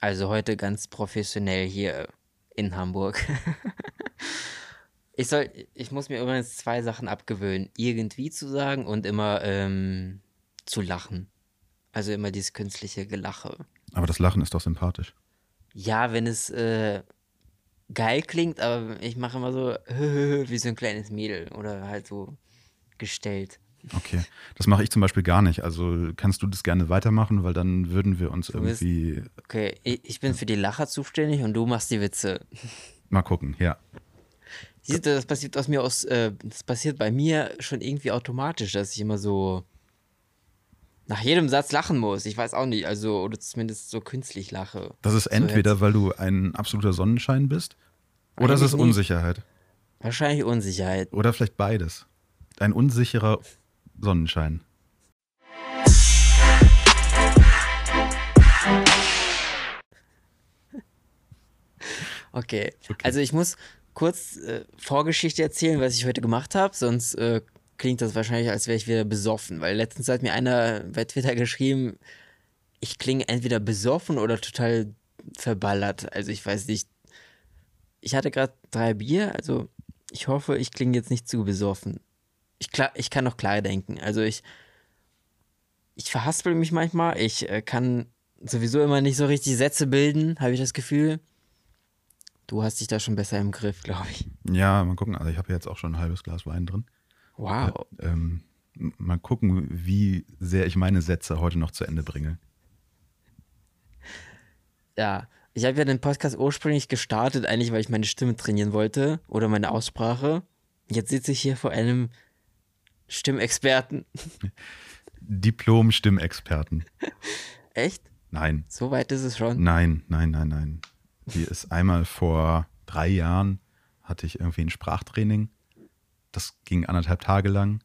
Also heute ganz professionell hier in Hamburg. ich soll, ich muss mir übrigens zwei Sachen abgewöhnen. Irgendwie zu sagen und immer ähm, zu lachen. Also immer dieses künstliche Gelache. Aber das Lachen ist doch sympathisch. Ja, wenn es äh, geil klingt, aber ich mache immer so wie so ein kleines Mädel oder halt so gestellt. Okay, das mache ich zum Beispiel gar nicht. Also kannst du das gerne weitermachen, weil dann würden wir uns irgendwie. Okay, ich bin für die Lacher zuständig und du machst die Witze. Mal gucken, ja. Siehst du, das passiert aus mir aus, äh, das passiert bei mir schon irgendwie automatisch, dass ich immer so nach jedem Satz lachen muss. Ich weiß auch nicht, also, oder zumindest so künstlich lache. Das ist entweder, weil du ein absoluter Sonnenschein bist, oder Eigentlich ist es Unsicherheit? Wahrscheinlich Unsicherheit. Oder vielleicht beides. Ein unsicherer Sonnenschein. Okay. okay. Also ich muss kurz äh, Vorgeschichte erzählen, was ich heute gemacht habe, sonst äh, klingt das wahrscheinlich, als wäre ich wieder besoffen, weil letztens hat mir einer bei Twitter geschrieben, ich klinge entweder besoffen oder total verballert. Also ich weiß nicht. Ich hatte gerade drei Bier, also ich hoffe, ich klinge jetzt nicht zu besoffen ich, klar, ich kann noch klar denken. Also ich, ich verhaspel mich manchmal. Ich äh, kann sowieso immer nicht so richtig Sätze bilden, habe ich das Gefühl. Du hast dich da schon besser im Griff, glaube ich. Ja, mal gucken. Also ich habe jetzt auch schon ein halbes Glas Wein drin. Wow. Äh, ähm, mal gucken, wie sehr ich meine Sätze heute noch zu Ende bringe. Ja, ich habe ja den Podcast ursprünglich gestartet, eigentlich, weil ich meine Stimme trainieren wollte oder meine Aussprache. Jetzt sitze ich hier vor einem Stimmexperten. Diplom-Stimmexperten. Echt? Nein. So weit ist es schon? Nein, nein, nein, nein. Die ist einmal vor drei Jahren, hatte ich irgendwie ein Sprachtraining. Das ging anderthalb Tage lang.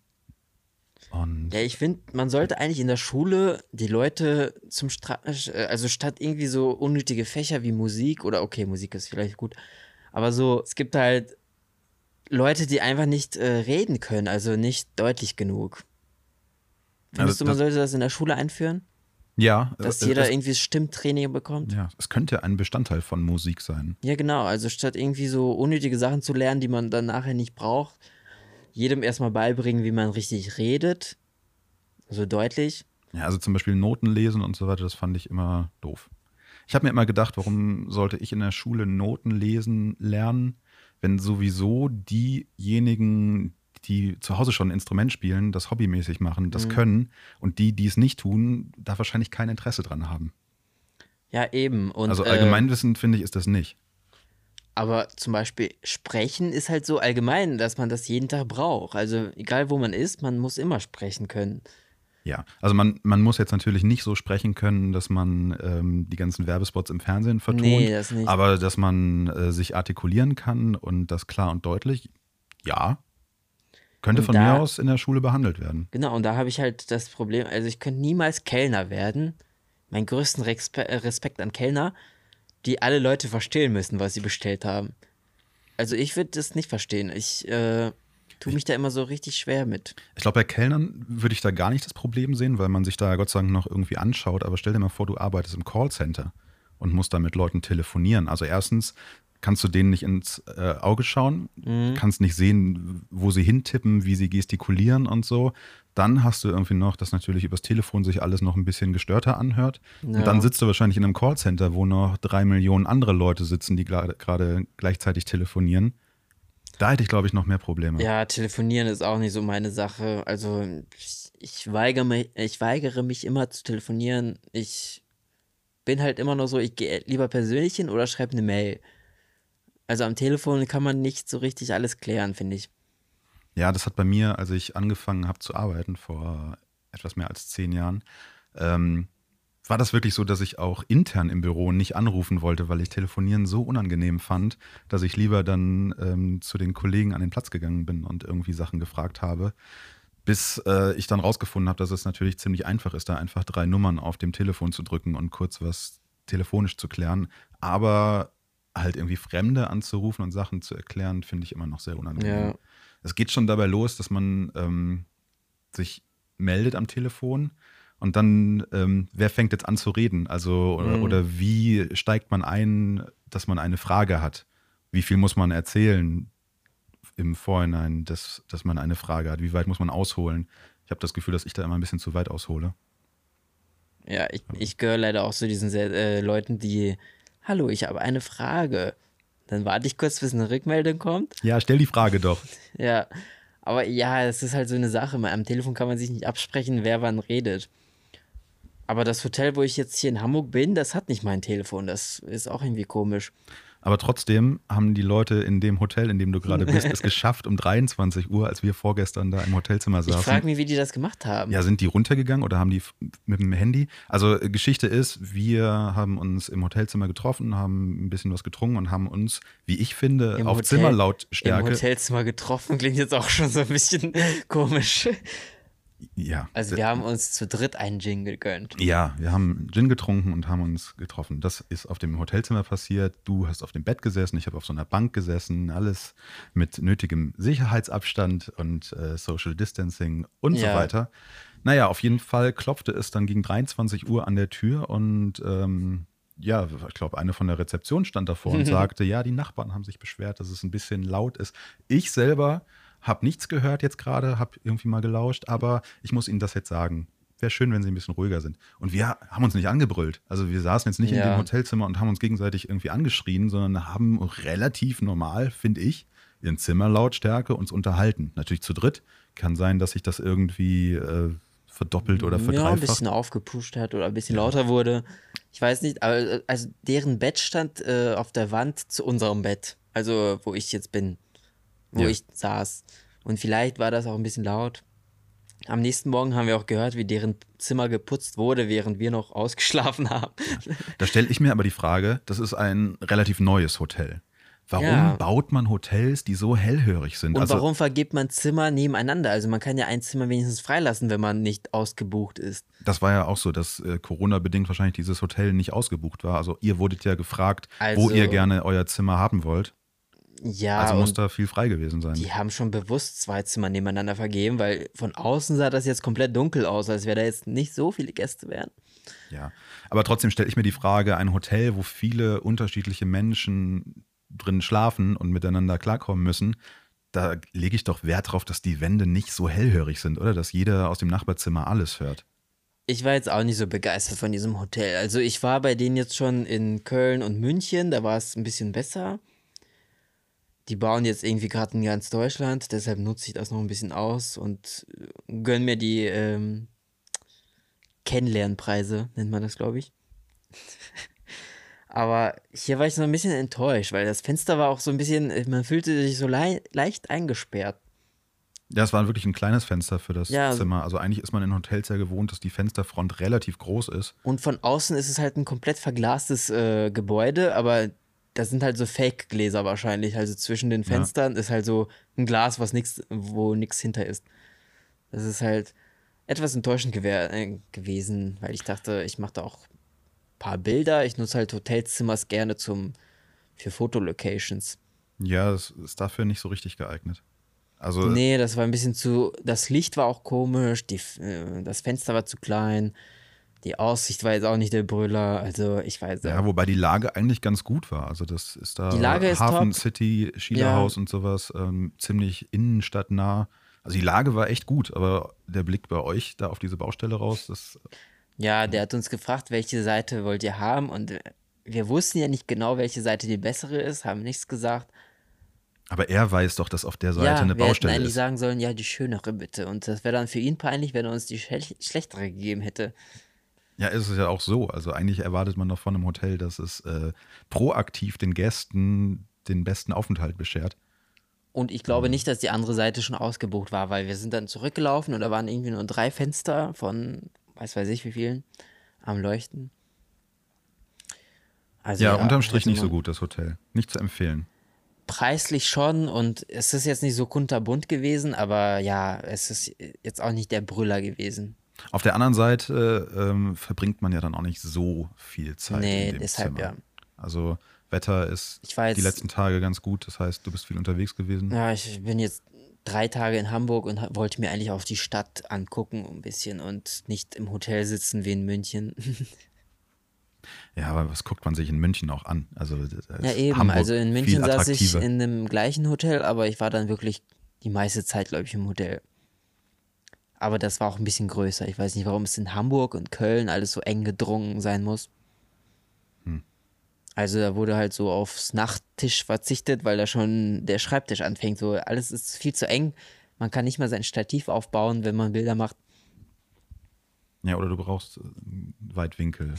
Und ja, ich finde, man sollte eigentlich in der Schule die Leute zum Stra äh, also statt irgendwie so unnötige Fächer wie Musik oder okay, Musik ist vielleicht gut, aber so, es gibt halt Leute, die einfach nicht äh, reden können, also nicht deutlich genug. Findest also, du, man sollte das in der Schule einführen? Ja. Dass äh, jeder das, irgendwie Stimmtraining bekommt? Ja, es könnte ein Bestandteil von Musik sein. Ja, genau. Also statt irgendwie so unnötige Sachen zu lernen, die man dann nachher nicht braucht, jedem erstmal beibringen, wie man richtig redet. So deutlich. Ja, also zum Beispiel Noten lesen und so weiter, das fand ich immer doof. Ich habe mir immer gedacht, warum sollte ich in der Schule Noten lesen lernen, wenn sowieso diejenigen, die zu Hause schon ein Instrument spielen, das hobbymäßig machen, das mhm. können und die, die es nicht tun, da wahrscheinlich kein Interesse dran haben. Ja, eben. Und, also Allgemeinwissen, äh, finde ich, ist das nicht. Aber zum Beispiel sprechen ist halt so allgemein, dass man das jeden Tag braucht. Also egal wo man ist, man muss immer sprechen können. Ja, also man, man muss jetzt natürlich nicht so sprechen können, dass man ähm, die ganzen Werbespots im Fernsehen vertont, nee, das nicht. aber dass man äh, sich artikulieren kann und das klar und deutlich, ja, könnte und von da, mir aus in der Schule behandelt werden. Genau, und da habe ich halt das Problem, also ich könnte niemals Kellner werden. Meinen größten äh, Respekt an Kellner, die alle Leute verstehen müssen, was sie bestellt haben. Also ich würde das nicht verstehen. Ich äh, tue mich da immer so richtig schwer mit. Ich glaube, bei Kellnern würde ich da gar nicht das Problem sehen, weil man sich da Gott sei Dank noch irgendwie anschaut. Aber stell dir mal vor, du arbeitest im Callcenter und musst da mit Leuten telefonieren. Also erstens kannst du denen nicht ins äh, Auge schauen, mhm. kannst nicht sehen, wo sie hintippen, wie sie gestikulieren und so. Dann hast du irgendwie noch, dass natürlich übers Telefon sich alles noch ein bisschen gestörter anhört. Ja. Und dann sitzt du wahrscheinlich in einem Callcenter, wo noch drei Millionen andere Leute sitzen, die gerade gleichzeitig telefonieren. Da hätte ich, glaube ich, noch mehr Probleme. Ja, telefonieren ist auch nicht so meine Sache. Also ich, ich, weigere, mich, ich weigere mich immer zu telefonieren. Ich bin halt immer noch so, ich gehe lieber persönlich hin oder schreibe eine Mail. Also am Telefon kann man nicht so richtig alles klären, finde ich. Ja, das hat bei mir, als ich angefangen habe zu arbeiten, vor etwas mehr als zehn Jahren, ähm, war das wirklich so, dass ich auch intern im Büro nicht anrufen wollte, weil ich Telefonieren so unangenehm fand, dass ich lieber dann ähm, zu den Kollegen an den Platz gegangen bin und irgendwie Sachen gefragt habe. Bis äh, ich dann rausgefunden habe, dass es natürlich ziemlich einfach ist, da einfach drei Nummern auf dem Telefon zu drücken und kurz was telefonisch zu klären. Aber halt irgendwie Fremde anzurufen und Sachen zu erklären, finde ich immer noch sehr unangenehm. Ja. Es geht schon dabei los, dass man ähm, sich meldet am Telefon Und dann, ähm, wer fängt jetzt an zu reden? Also, oder, Mhm. oder wie steigt man ein, dass man eine Frage hat? Wie viel muss man erzählen im Vorhinein, dass, dass man eine Frage hat? Wie weit muss man ausholen? Ich habe das Gefühl, dass ich da immer ein bisschen zu weit aushole. Ja, ich, ich gehöre leider auch zu diesen äh, Leuten, die, hallo, ich habe eine Frage. Dann warte ich kurz, bis eine Rückmeldung kommt. Ja, stell die Frage doch. Ja, aber ja, es ist halt so eine Sache. Am Telefon kann man sich nicht absprechen, wer wann redet. Aber das Hotel, wo ich jetzt hier in Hamburg bin, das hat nicht mein Telefon. Das ist auch irgendwie komisch. Aber trotzdem haben die Leute in dem Hotel, in dem du gerade bist, es geschafft um 23 Uhr, als wir vorgestern da im Hotelzimmer Ich saßen. frage mich, wie die das gemacht haben. Ja, sind die runtergegangen oder haben die mit dem Handy? Also äh, Geschichte ist, wir haben uns im Hotelzimmer getroffen, haben ein bisschen was getrunken und haben uns, wie ich finde, Im auf Hotel- Im Zimmerlautstärke. Hotelzimmer getroffen, klingt jetzt auch schon so ein bisschen komisch. Ja. Also wir haben uns zu dritt einen Gin gegönnt. Ja, wir haben Gin getrunken und haben uns getroffen. Das ist auf dem Hotelzimmer passiert. Du hast auf dem Bett gesessen, ich habe auf so einer Bank gesessen, alles mit nötigem Sicherheitsabstand und äh, Social Distancing und so Ja. weiter. Naja, auf jeden Fall klopfte es dann gegen 23 Uhr an der Tür und ähm, ja, ich glaube, eine von der Rezeption stand davor und sagte, ja, die Nachbarn haben sich beschwert, dass es ein bisschen laut ist. Ich selber habe nichts gehört jetzt gerade, habe irgendwie mal gelauscht, aber ich muss Ihnen das jetzt sagen. Wäre schön, wenn Sie ein bisschen ruhiger sind. Und wir haben uns nicht angebrüllt. Also wir saßen jetzt nicht in Ja. dem Hotelzimmer und haben uns gegenseitig irgendwie angeschrien, sondern haben relativ normal, finde ich, in Zimmerlautstärke uns unterhalten. Natürlich zu dritt. Kann sein, dass sich das irgendwie äh, verdoppelt oder ja, ein verdreifacht. bisschen aufgepusht hat oder ein bisschen lauter wurde. Ich weiß nicht, aber äh, also deren Bett stand äh, auf der Wand zu unserem Bett. Also wo ich jetzt bin, wo Ja. ich saß. Und vielleicht war das auch ein bisschen laut. Am nächsten Morgen haben wir auch gehört, wie deren Zimmer geputzt wurde, während wir noch ausgeschlafen haben. Da stelle ich mir aber die Frage, das ist ein relativ neues Hotel. Warum Ja. baut man Hotels, die so hellhörig sind? Und also, warum vergibt man Zimmer nebeneinander? Also man kann ja ein Zimmer wenigstens freilassen, wenn man nicht ausgebucht ist. Das war ja auch so, dass äh, Corona-bedingt wahrscheinlich dieses Hotel nicht ausgebucht war. Also ihr wurdet ja gefragt, wo Also- ihr gerne euer Zimmer haben wollt. Ja, Also muss da viel frei gewesen sein. die haben schon bewusst zwei Zimmer nebeneinander vergeben, weil von außen sah das jetzt komplett dunkel aus, als wäre da jetzt nicht so viele Gäste wären. Ja. Aber trotzdem stelle ich mir die Frage, ein Hotel, wo viele unterschiedliche Menschen drin schlafen und miteinander klarkommen müssen, da lege ich doch Wert drauf, dass die Wände nicht so hellhörig sind, oder? Dass jeder aus dem Nachbarzimmer alles hört. Ich war jetzt auch nicht so begeistert von diesem Hotel. Also ich war bei denen jetzt schon in Köln und München, da war es ein bisschen besser. Die bauen jetzt irgendwie gerade in ganz Deutschland, deshalb nutze ich das noch ein bisschen aus und äh, gönn mir die ähm, Kennenlernpreise, nennt man das, glaube ich. Aber hier war ich so ein bisschen enttäuscht, weil das Fenster war auch so ein bisschen, äh, man fühlte sich so lei leicht eingesperrt. Ja, es war wirklich ein kleines Fenster für das Ja. Zimmer. Also eigentlich ist man in Hotels ja gewohnt, dass die Fensterfront relativ groß ist. Und von außen ist es halt ein komplett verglastes äh, Gebäude, aber das sind halt so Fake-Gläser wahrscheinlich. Also zwischen den Fenstern ist halt so ein Glas, was nix, wo nichts hinter ist. Das ist halt etwas enttäuschend äh, gewesen, weil ich dachte, ich mache da auch ein paar Bilder. Ich nutze halt Hotelzimmers gerne zum für Fotolocations. Ja, es ist dafür nicht so richtig geeignet. Also Nee, das war ein bisschen zu. Das Licht war auch komisch, die, äh, das Fenster war zu klein, die Aussicht war jetzt auch nicht der Brüller. Also ich weiß Ja, wobei die Lage eigentlich ganz gut war. Also das ist da Die Lage ist Hafen top. City, Schiederhaus und sowas, ähm, ziemlich innenstadtnah. Also die Lage war echt gut, aber der Blick bei euch da auf diese Baustelle raus, das Ja, der hat uns gefragt, welche Seite wollt ihr haben und wir wussten ja nicht genau, welche Seite die bessere ist, haben nichts gesagt. aber er weiß doch, dass auf der Seite ja, eine wir hätten Baustelle eigentlich ist. sagen sollen, ja, die schönere bitte. Und das wäre dann für ihn peinlich, wenn er uns die schle schlechtere gegeben hätte. Ja, ist es ja auch so. Also eigentlich erwartet man doch von einem Hotel, dass es äh, proaktiv den Gästen den besten Aufenthalt beschert. Und ich glaube nicht, dass die andere Seite schon ausgebucht war, weil wir sind dann zurückgelaufen und da waren irgendwie nur drei Fenster von, weiß weiß ich wie vielen, am Leuchten. Also Ja, unterm Strich hätte nicht so gut, das Hotel. Nicht zu empfehlen. Preislich schon und es ist jetzt nicht so kunterbunt gewesen, aber ja, es ist jetzt auch nicht der Brüller gewesen. Auf der anderen Seite ähm, verbringt man ja dann auch nicht so viel Zeit Nee, in dem deshalb Zimmer. ja. Also Wetter ist war die jetzt- letzten Tage ganz gut. Das heißt, du bist viel unterwegs gewesen. Ja, ich bin jetzt drei Tage in Hamburg und wollte mir eigentlich auch die Stadt angucken ein bisschen und nicht im Hotel sitzen wie in München. Ja, aber was guckt man sich in München auch an? Also ja eben, Hamburg also in München saß ich in einem gleichen Hotel, aber ich war dann wirklich die meiste Zeit, glaube ich, im Hotel. Aber das war auch ein bisschen größer. Ich weiß nicht, warum es in Hamburg und Köln alles so eng gedrungen sein muss. Hm. Also da wurde halt so aufs Nachttisch verzichtet, weil da schon der Schreibtisch anfängt. So alles ist viel zu eng. Man kann nicht mal sein Stativ aufbauen, wenn man Bilder macht. Ja, oder du brauchst äh, Weitwinkel.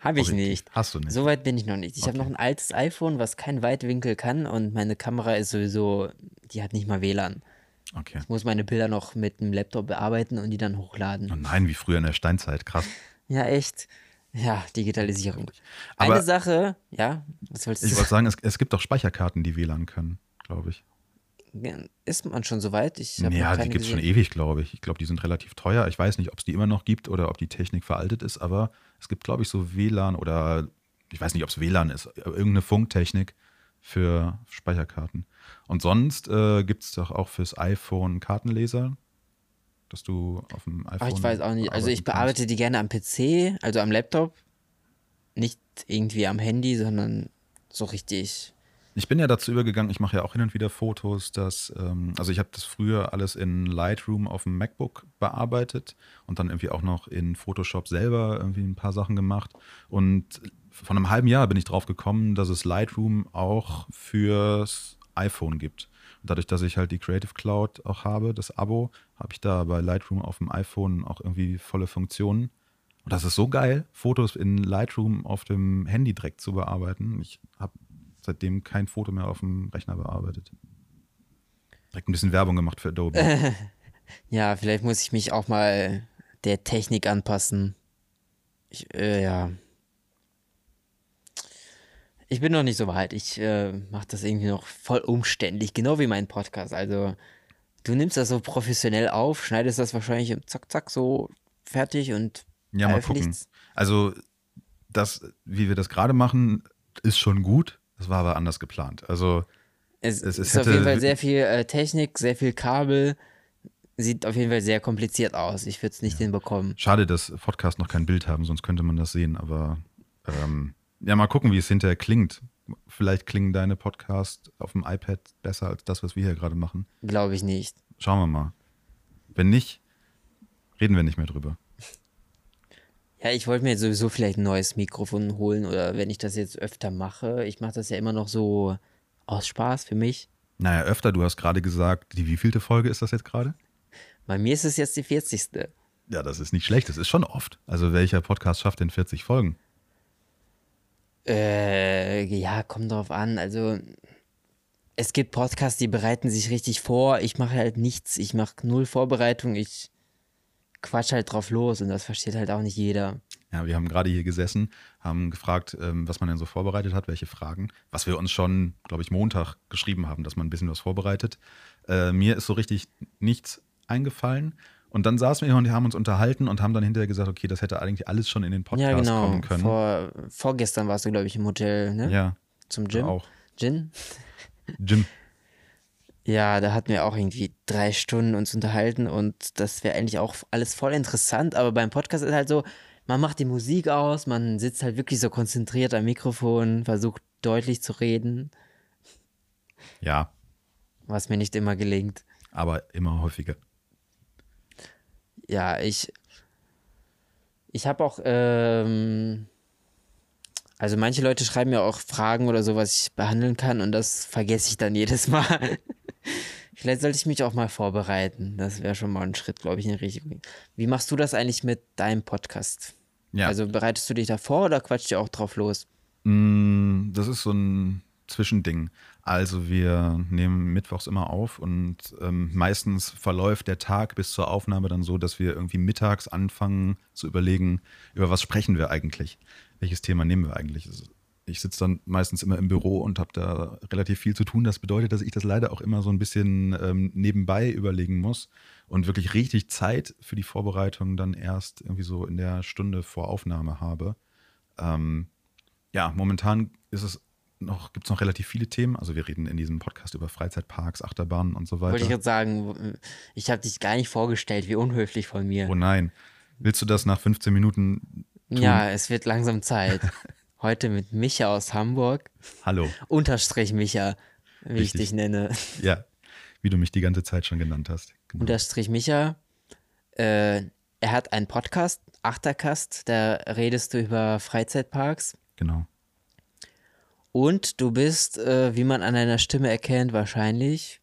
Habe ich nicht. Hast du nicht. So weit bin ich noch nicht. Ich okay. habe noch ein altes iPhone, was keinen Weitwinkel kann und meine Kamera ist sowieso, die hat nicht mal WLAN. Okay. Ich muss meine Bilder noch mit dem Laptop bearbeiten und die dann hochladen. Oh nein, wie früher in der Steinzeit, krass. ja, echt. Ja, Digitalisierung. Aber Eine Sache, ja, was wolltest du Ich wollte sagen, es, es gibt auch Speicherkarten, die WLAN können, glaube ich. Ist man schon so weit? Ich ja, die gibt es schon ewig, glaube ich. Ich glaube, die sind relativ teuer. Ich weiß nicht, ob es die immer noch gibt oder ob die Technik veraltet ist, aber es gibt, glaube ich, so WLAN oder ich weiß nicht, ob es WLAN ist, irgendeine Funktechnik für Speicherkarten. Und sonst äh, gibt es doch auch fürs iPhone Kartenleser, dass du auf dem iPhone. Ach, ich weiß auch nicht. Also ich bearbeite kannst. die gerne am PC, also am Laptop. Nicht irgendwie am Handy, sondern so richtig ich bin ja dazu übergegangen, ich mache ja auch hin und wieder Fotos, dass, ähm, also ich habe das früher alles in Lightroom auf dem MacBook bearbeitet und dann irgendwie auch noch in Photoshop selber irgendwie ein paar Sachen gemacht. Und von einem halben Jahr bin ich drauf gekommen, dass es Lightroom auch fürs iPhone gibt. Und dadurch, dass ich halt die Creative Cloud auch habe, das Abo, habe ich da bei Lightroom auf dem iPhone auch irgendwie volle Funktionen. Und das ist so geil, Fotos in Lightroom auf dem Handy direkt zu bearbeiten. Ich habe seitdem kein Foto mehr auf dem Rechner bearbeitet. Direkt ein bisschen Werbung gemacht für Adobe. ja, vielleicht muss ich mich auch mal der Technik anpassen. Ich, äh, ja. Ich bin noch nicht so weit. Ich äh, mache das irgendwie noch voll umständlich, genau wie mein Podcast. Also, du nimmst das so professionell auf, schneidest das wahrscheinlich im Zack, Zack so fertig und. Ja, mal gucken. Also, das, wie wir das gerade machen, ist schon gut. Das war aber anders geplant. Also es, es, es ist auf jeden Fall sehr viel äh, Technik, sehr viel Kabel. Sieht auf jeden Fall sehr kompliziert aus. Ich würde es nicht ja. hinbekommen. Schade, dass Podcast noch kein Bild haben, sonst könnte man das sehen. Aber ähm, ja, mal gucken, wie es hinterher klingt. Vielleicht klingen deine Podcasts auf dem iPad besser als das, was wir hier gerade machen. Glaube ich nicht. Schauen wir mal. Wenn nicht, reden wir nicht mehr drüber. Ja, ich wollte mir jetzt sowieso vielleicht ein neues Mikrofon holen oder wenn ich das jetzt öfter mache. Ich mache das ja immer noch so aus Spaß für mich. Naja, öfter, du hast gerade gesagt, die wievielte Folge ist das jetzt gerade? Bei mir ist es jetzt die 40. Ja, das ist nicht schlecht, das ist schon oft. Also welcher Podcast schafft denn 40 Folgen? Äh, ja, kommt drauf an. Also es gibt Podcasts, die bereiten sich richtig vor. Ich mache halt nichts. Ich mache null Vorbereitung. Ich quatsch halt drauf los und das versteht halt auch nicht jeder. Ja, wir haben gerade hier gesessen, haben gefragt, ähm, was man denn so vorbereitet hat, welche Fragen, was wir uns schon, glaube ich, Montag geschrieben haben, dass man ein bisschen was vorbereitet. Äh, mir ist so richtig nichts eingefallen. Und dann saßen wir hier und haben uns unterhalten und haben dann hinterher gesagt, okay, das hätte eigentlich alles schon in den Podcast ja, genau. kommen können. Vor, vorgestern warst du, glaube ich, im Hotel, ne? Ja. Zum Gym. Auch. Gin? Gym. Ja, da hatten wir auch irgendwie drei Stunden uns unterhalten und das wäre eigentlich auch alles voll interessant, aber beim Podcast ist halt so, man macht die Musik aus, man sitzt halt wirklich so konzentriert am Mikrofon, versucht deutlich zu reden. Ja. Was mir nicht immer gelingt. Aber immer häufiger. Ja, ich. Ich habe auch. Ähm, also manche Leute schreiben mir auch Fragen oder so, was ich behandeln kann und das vergesse ich dann jedes Mal. Vielleicht sollte ich mich auch mal vorbereiten. Das wäre schon mal ein Schritt, glaube ich, in die Richtung. Wie machst du das eigentlich mit deinem Podcast? Ja. Also bereitest du dich da vor oder quatscht ihr auch drauf los? Mm, das ist so ein Zwischending. Also wir nehmen mittwochs immer auf und ähm, meistens verläuft der Tag bis zur Aufnahme dann so, dass wir irgendwie mittags anfangen zu überlegen, über was sprechen wir eigentlich? Welches Thema nehmen wir eigentlich? ich sitze dann meistens immer im Büro und habe da relativ viel zu tun. Das bedeutet, dass ich das leider auch immer so ein bisschen ähm, nebenbei überlegen muss und wirklich richtig Zeit für die Vorbereitung dann erst irgendwie so in der Stunde vor Aufnahme habe. Ähm, ja, momentan ist es noch, gibt es noch relativ viele Themen. Also wir reden in diesem Podcast über Freizeitparks, Achterbahnen und so weiter. Wollte ich gerade sagen, ich habe dich gar nicht vorgestellt, wie unhöflich von mir. Oh nein. Willst du das nach 15 Minuten tun? Ja, es wird langsam Zeit. Heute mit Micha aus Hamburg. Hallo. Unterstrich Micha, wie Richtig. ich dich nenne. Ja, wie du mich die ganze Zeit schon genannt hast. Genau. Unterstrich Micha. Äh, er hat einen Podcast, Achterkast, da redest du über Freizeitparks. genau. Und du bist, äh, wie man an deiner Stimme erkennt, wahrscheinlich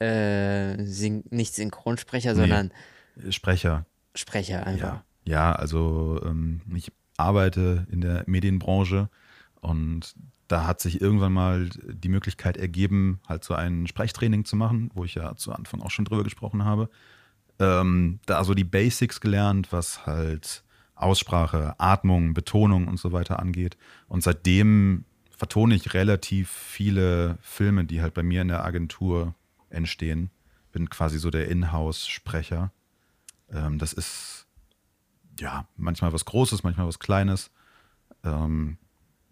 äh, nicht Synchronsprecher, Nee. sondern Sprecher. Sprecher einfach. Ja, ja also ähm, ich arbeite in der Medienbranche und da hat sich irgendwann mal die Möglichkeit ergeben, halt so ein Sprechtraining zu machen, wo ich ja zu Anfang auch schon drüber gesprochen habe. Ähm, da so die Basics gelernt, was halt Aussprache, Atmung, Betonung und so weiter angeht. Und seitdem vertone ich relativ viele Filme, die halt bei mir in der Agentur entstehen. Bin quasi so der Inhouse-Sprecher. Ähm, das ist ja manchmal was Großes, manchmal was Kleines. Ähm,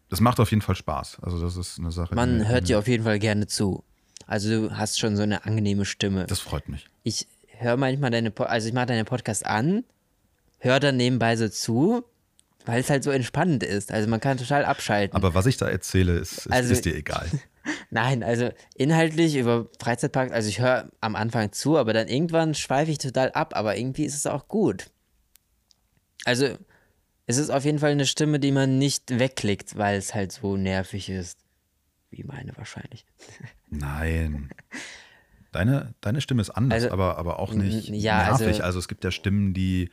das macht auf jeden Fall Spaß. Also das ist eine Sache. die Man mir- hört die dir auf jeden Fall gerne zu. Also du hast schon so eine angenehme Stimme. Das freut mich. ich höre manchmal deine, Po- also ich mache deine Podcast an, höre dann nebenbei so zu, weil es halt so entspannend ist. Also man kann total abschalten. Aber was ich da erzähle, ist, ist, Also- ist dir egal. Nein, also inhaltlich über Freizeitparks, also ich höre am Anfang zu, aber dann irgendwann schweife ich total ab, aber irgendwie ist es auch gut. Also es ist auf jeden Fall eine Stimme, die man nicht wegklickt, weil es halt so nervig ist. Wie meine wahrscheinlich. Nein. Deine, deine Stimme ist anders, Also, aber, aber auch nicht ja, nervig. also- Also, es gibt ja Stimmen, die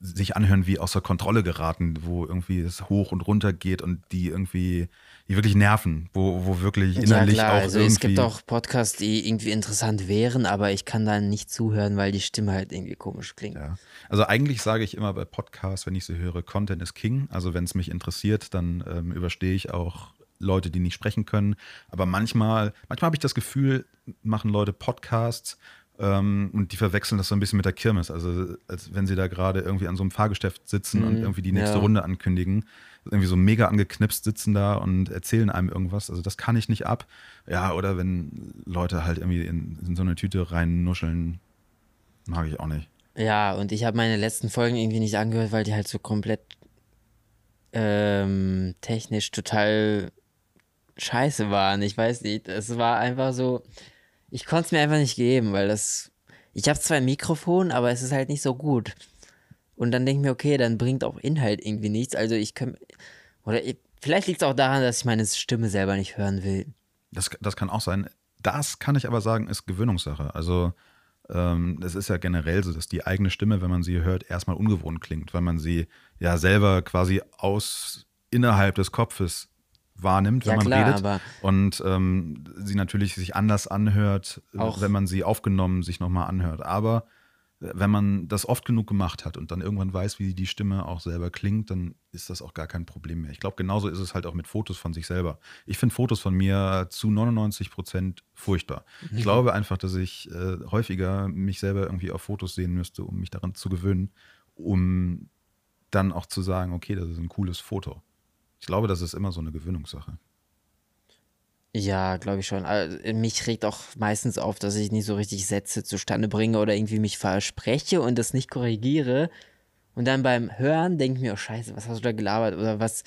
sich anhören wie außer Kontrolle geraten, wo irgendwie es hoch und runter geht und die irgendwie, die wirklich nerven, wo, wo wirklich innerlich ja, klar, auch also irgendwie. es gibt auch Podcasts, die irgendwie interessant wären, aber ich kann da nicht zuhören, weil die Stimme halt irgendwie komisch klingt. Ja. Also eigentlich sage ich immer bei Podcasts, wenn ich sie höre, Content is King. Also wenn es mich interessiert, dann ähm, überstehe ich auch Leute, die nicht sprechen können. Aber manchmal, manchmal habe ich das Gefühl, machen Leute Podcasts ähm, und die verwechseln das so ein bisschen mit der Kirmes. Also als wenn sie da gerade irgendwie an so einem Fahrgeschäft sitzen und irgendwie die nächste ja. Runde ankündigen. Irgendwie so mega angeknipst sitzen da und erzählen einem irgendwas. Also das kann ich nicht ab. Ja, oder wenn Leute halt irgendwie in, in so eine Tüte reinnuscheln, mag ich auch nicht. Ja, und ich habe meine letzten Folgen irgendwie nicht angehört, weil die halt so komplett ähm, technisch total scheiße waren. Ich weiß nicht. Es war einfach so. Ich konnte es mir einfach nicht geben, weil das. Ich habe zwar ein Mikrofon, aber es ist halt nicht so gut. Und dann denke ich mir, okay, dann bringt auch Inhalt irgendwie nichts. Also ich kann. Oder ich, vielleicht liegt es auch daran, dass ich meine Stimme selber nicht hören will. Das, das kann auch sein. Das kann ich aber sagen, ist Gewöhnungssache. Also ähm, es ist ja generell so, dass die eigene Stimme, wenn man sie hört, erstmal ungewohnt klingt, weil man sie ja selber quasi aus innerhalb des Kopfes wahrnimmt, wenn Ja, man klar, redet. und ähm, sie natürlich sich anders anhört, Auch- wenn man sie aufgenommen sich nochmal anhört. Aber äh, wenn man das oft genug gemacht hat und dann irgendwann weiß, wie die Stimme auch selber klingt, dann ist das auch gar kein Problem mehr. Ich glaube, genauso ist es halt auch mit Fotos von sich selber. Ich finde Fotos von mir zu 99 Prozent furchtbar. Ich glaube einfach, dass ich äh, häufiger mich selber irgendwie auf Fotos sehen müsste, um mich daran zu gewöhnen, um dann auch zu sagen, okay, das ist ein cooles Foto. Ich glaube, das ist immer so eine Gewöhnungssache. Ja, glaube ich schon. Also, mich regt auch meistens auf, dass ich nicht so richtig Sätze zustande bringe oder irgendwie mich verspreche und das nicht korrigiere. Und dann beim Hören denke ich mir, oh Scheiße, was hast du da gelabert? Oder was,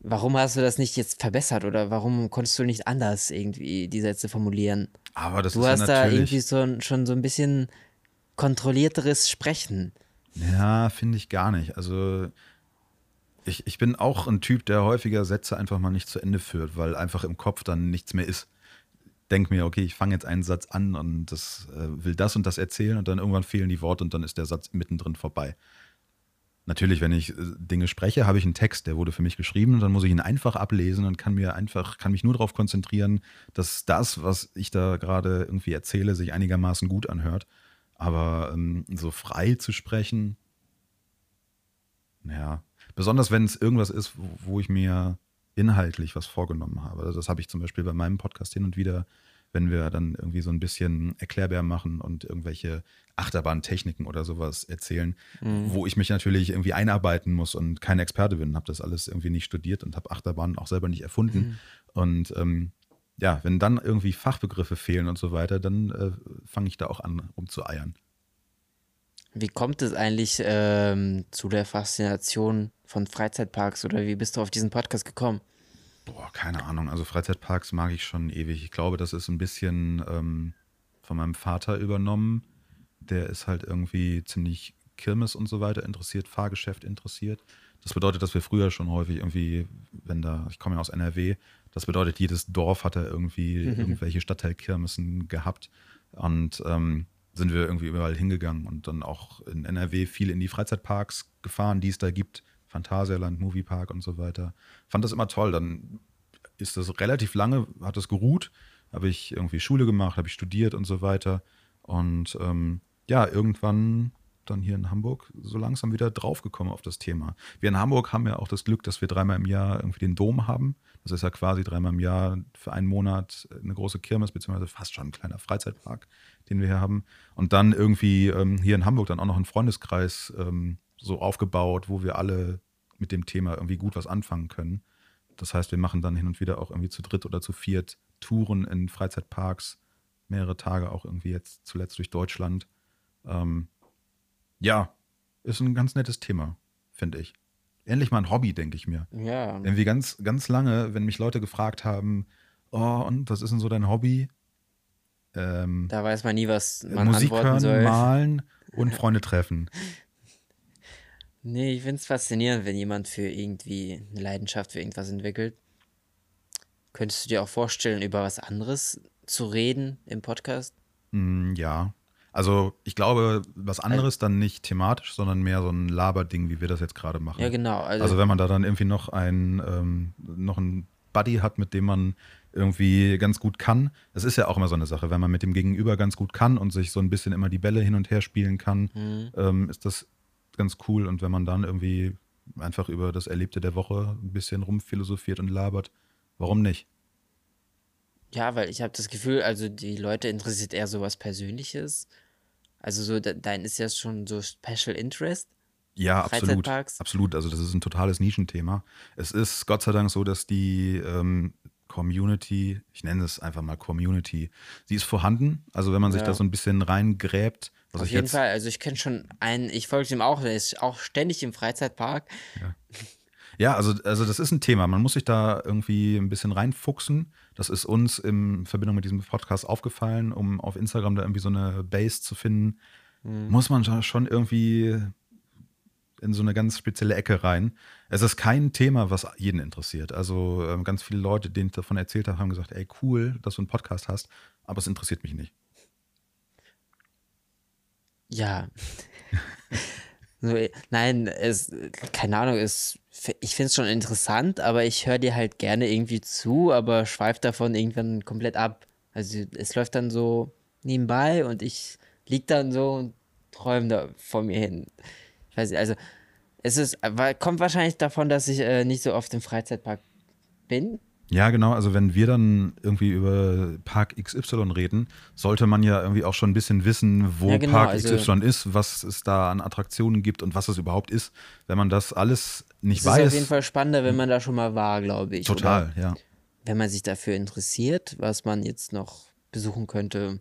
warum hast du das nicht jetzt verbessert? Oder warum konntest du nicht anders irgendwie die Sätze formulieren? Aber das Du ist hast ja da irgendwie so, schon so ein bisschen kontrollierteres Sprechen. Ja, finde ich gar nicht. Also ich, ich bin auch ein Typ, der häufiger Sätze einfach mal nicht zu Ende führt, weil einfach im Kopf dann nichts mehr ist. Denk mir, okay, ich fange jetzt einen Satz an und das äh, will das und das erzählen und dann irgendwann fehlen die Worte und dann ist der Satz mittendrin vorbei. Natürlich, wenn ich äh, Dinge spreche, habe ich einen Text, der wurde für mich geschrieben und dann muss ich ihn einfach ablesen und kann mir einfach, kann mich nur darauf konzentrieren, dass das, was ich da gerade irgendwie erzähle, sich einigermaßen gut anhört. Aber ähm, so frei zu sprechen, ja, besonders wenn es irgendwas ist, wo, wo ich mir inhaltlich was vorgenommen habe. Also das habe ich zum Beispiel bei meinem Podcast hin und wieder wenn wir dann irgendwie so ein bisschen Erklärbär machen und irgendwelche Achterbahntechniken oder sowas erzählen, mhm. wo ich mich natürlich irgendwie einarbeiten muss und kein Experte bin, habe das alles irgendwie nicht studiert und habe Achterbahnen auch selber nicht erfunden. Mhm. Und ähm, ja, wenn dann irgendwie Fachbegriffe fehlen und so weiter, dann äh, fange ich da auch an, rumzueiern. Wie kommt es eigentlich ähm, zu der Faszination von Freizeitparks oder wie bist du auf diesen Podcast gekommen? Boah, keine Ahnung. Also Freizeitparks mag ich schon ewig. Ich glaube, das ist ein bisschen ähm, von meinem Vater übernommen. Der ist halt irgendwie ziemlich Kirmes und so weiter interessiert, Fahrgeschäft interessiert. Das bedeutet, dass wir früher schon häufig irgendwie, wenn da, ich komme ja aus NRW, das bedeutet, jedes Dorf hatte irgendwie mhm. irgendwelche Stadtteilkirmessen gehabt. Und ähm, sind wir irgendwie überall hingegangen und dann auch in NRW viel in die Freizeitparks gefahren, die es da gibt. Phantasialand, Moviepark und so weiter. Fand das immer toll. Dann ist das relativ lange, hat das geruht. Habe ich irgendwie Schule gemacht, habe ich studiert und so weiter. Und ähm, ja, irgendwann dann hier in Hamburg so langsam wieder draufgekommen auf das Thema. Wir in Hamburg haben ja auch das Glück, dass wir dreimal im Jahr irgendwie den Dom haben. Das ist ja quasi dreimal im Jahr für einen Monat eine große Kirmes, beziehungsweise fast schon ein kleiner Freizeitpark, den wir hier haben. Und dann irgendwie ähm, hier in Hamburg dann auch noch einen Freundeskreis ähm, so aufgebaut, wo wir alle mit dem Thema irgendwie gut was anfangen können. Das heißt, wir machen dann hin und wieder auch irgendwie zu dritt oder zu viert Touren in Freizeitparks, mehrere Tage auch irgendwie jetzt zuletzt durch Deutschland. Ähm, ja, ist ein ganz nettes Thema, finde ich. Endlich mal ein Hobby, denke ich mir. Ja. Irgendwie ganz, ganz lange, wenn mich Leute gefragt haben, oh, und was ist denn so dein Hobby? Ähm, da weiß man nie, was man Musik antworten hören, soll. malen und Freunde treffen. Nee, ich finde es faszinierend, wenn jemand für irgendwie eine Leidenschaft für irgendwas entwickelt. Könntest du dir auch vorstellen, über was anderes zu reden im Podcast? Mm, ja, also ich glaube, was anderes dann nicht thematisch, sondern mehr so ein Laberding, wie wir das jetzt gerade machen. Ja, genau. Also, also, wenn man da dann irgendwie noch ein, ähm, noch ein Buddy hat, mit dem man irgendwie ganz gut kann. Das ist ja auch immer so eine Sache, wenn man mit dem Gegenüber ganz gut kann und sich so ein bisschen immer die Bälle hin und her spielen kann, mhm. ähm, ist das ganz cool. Und wenn man dann irgendwie einfach über das Erlebte der Woche ein bisschen rumphilosophiert und labert, warum nicht? Ja, weil ich habe das Gefühl, also die Leute interessiert eher so was Persönliches. Also so, dein ist ja schon so Special Interest. Ja, absolut. Absolut. Also das ist ein totales Nischenthema. Es ist Gott sei Dank so, dass die ähm, Community, ich nenne es einfach mal Community, sie ist vorhanden. Also wenn man sich ja. da so ein bisschen reingräbt. Auf jeden Fall. Also ich kenne schon einen, ich folge ihm auch, der ist auch ständig im Freizeitpark. Ja. Ja, also, also das ist ein Thema. Man muss sich da irgendwie ein bisschen reinfuchsen. Das ist uns in Verbindung mit diesem Podcast aufgefallen, um auf Instagram da irgendwie so eine Base zu finden. Mhm. Muss man schon irgendwie in so eine ganz spezielle Ecke rein. Es ist kein Thema, was jeden interessiert. Also ähm, ganz viele Leute, denen ich davon erzählt habe, haben gesagt, ey, cool, dass du einen Podcast hast, aber es interessiert mich nicht. Ja. nein, es, keine Ahnung, es ich finde es schon interessant, aber ich höre dir halt gerne irgendwie zu, aber schweife davon irgendwann komplett ab. Also es läuft dann so nebenbei und ich lieg dann so und träume da vor mir hin. Ich weiß nicht, also es ist, kommt wahrscheinlich davon, dass ich äh, nicht so oft im Freizeitpark bin. Ja, genau. Also wenn wir dann irgendwie über Park XY reden, sollte man ja irgendwie auch schon ein bisschen wissen, wo ja, genau, Park XY also, ist, was es da an Attraktionen gibt und was es überhaupt ist. Wenn man das alles nicht weiß. Es ist auf jeden Fall spannender, wenn man da schon mal war, glaube ich. Total, oder? ja. Wenn man sich dafür interessiert, was man jetzt noch besuchen könnte.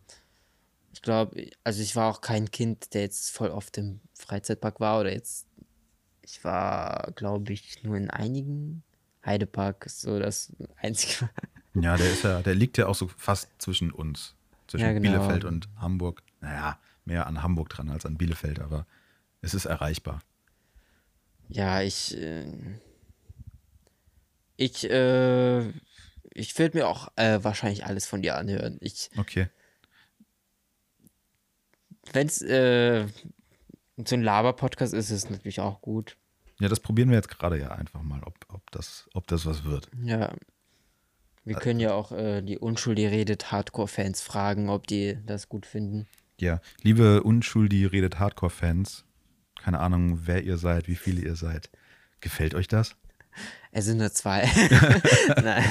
Ich glaube, also ich war auch kein Kind, der jetzt voll oft im Freizeitpark war oder jetzt. Ich war, glaube ich, nur in einigen Heidepark ist so das einzige. Ja, der ist ja, der liegt ja auch so fast zwischen uns. Zwischen ja, genau. Bielefeld und Hamburg. Naja, mehr an Hamburg dran als an Bielefeld, aber es ist erreichbar. Ja, ich. Äh, ich, äh, ich würde mir auch äh, wahrscheinlich alles von dir anhören. Ich, okay. Wenn es äh, so ein Laber-Podcast ist, ist es natürlich auch gut. Ja, das probieren wir jetzt gerade ja einfach mal, ob, ob, das, ob das was wird. Ja. Wir äh, können ja auch äh, die Unschuldig redet Hardcore-Fans fragen, ob die das gut finden. Ja, liebe Unschuldig redet Hardcore-Fans, keine Ahnung, wer ihr seid, wie viele ihr seid. Gefällt euch das? Es sind nur zwei. Nein.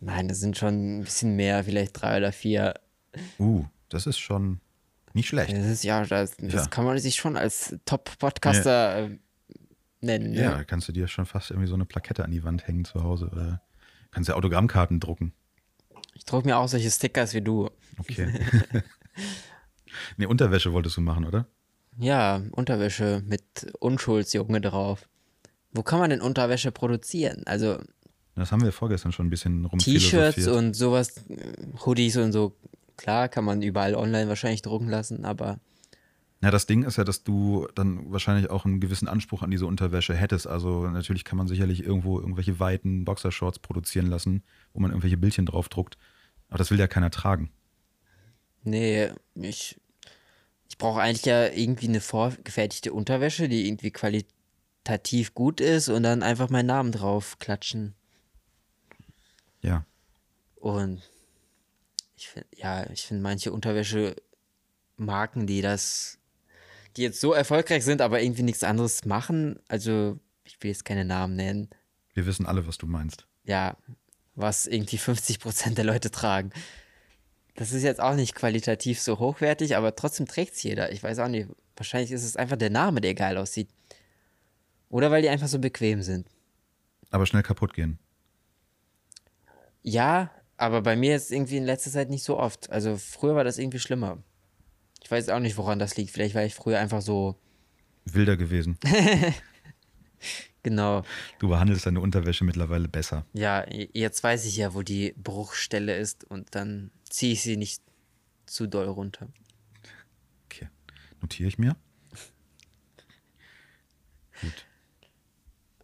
Nein, das sind schon ein bisschen mehr, vielleicht drei oder vier. Uh, das ist schon nicht schlecht. Das ist ja, das, das Ja. kann man sich schon als Top-Podcaster äh, nennen. ne? Ja, kannst du dir schon fast irgendwie so eine Plakette an die Wand hängen zu Hause oder kannst ja Autogrammkarten drucken. Ich druck mir auch solche Stickers wie du. Okay. nee, Unterwäsche wolltest du machen, oder? Ja, Unterwäsche mit Unschuldsjunge drauf. Wo kann man denn Unterwäsche produzieren? Also Das haben wir vorgestern schon ein bisschen T-Shirts rumphilosophiert. und sowas, äh, Hoodies und so. Klar, kann man überall online wahrscheinlich drucken lassen, aber Ja, das Ding ist ja, dass du dann wahrscheinlich auch einen gewissen Anspruch an diese Unterwäsche hättest. Also natürlich kann man sicherlich irgendwo irgendwelche weiten Boxershorts produzieren lassen, wo man irgendwelche Bildchen draufdruckt. Aber das will ja keiner tragen. nee, ich, ich brauche eigentlich ja irgendwie eine vorgefertigte Unterwäsche, die irgendwie qualitativ gut ist und dann einfach meinen Namen drauf klatschen. Ja. Und ich finde, ja, ich finde manche Unterwäsche-Marken, die das, die jetzt so erfolgreich sind, aber irgendwie nichts anderes machen, also ich will jetzt keine Namen nennen, Wir wissen alle, was du meinst. ja, was irgendwie 50% der Leute tragen. Das ist jetzt auch nicht qualitativ so hochwertig, aber trotzdem trägt es jeder. Ich weiß auch nicht, wahrscheinlich ist es einfach der Name, der geil aussieht. Oder weil die einfach so bequem sind. Aber schnell kaputt gehen. Ja, aber bei mir jetzt irgendwie in letzter Zeit nicht so oft. Also früher war das irgendwie schlimmer. Ich weiß auch nicht, woran das liegt. Vielleicht war ich früher einfach so, Wilder gewesen. genau. Du behandelst deine Unterwäsche mittlerweile besser. Ja, jetzt weiß ich ja, wo die Bruchstelle ist und dann ziehe ich sie nicht zu doll runter. Okay. Notiere ich mir. Gut.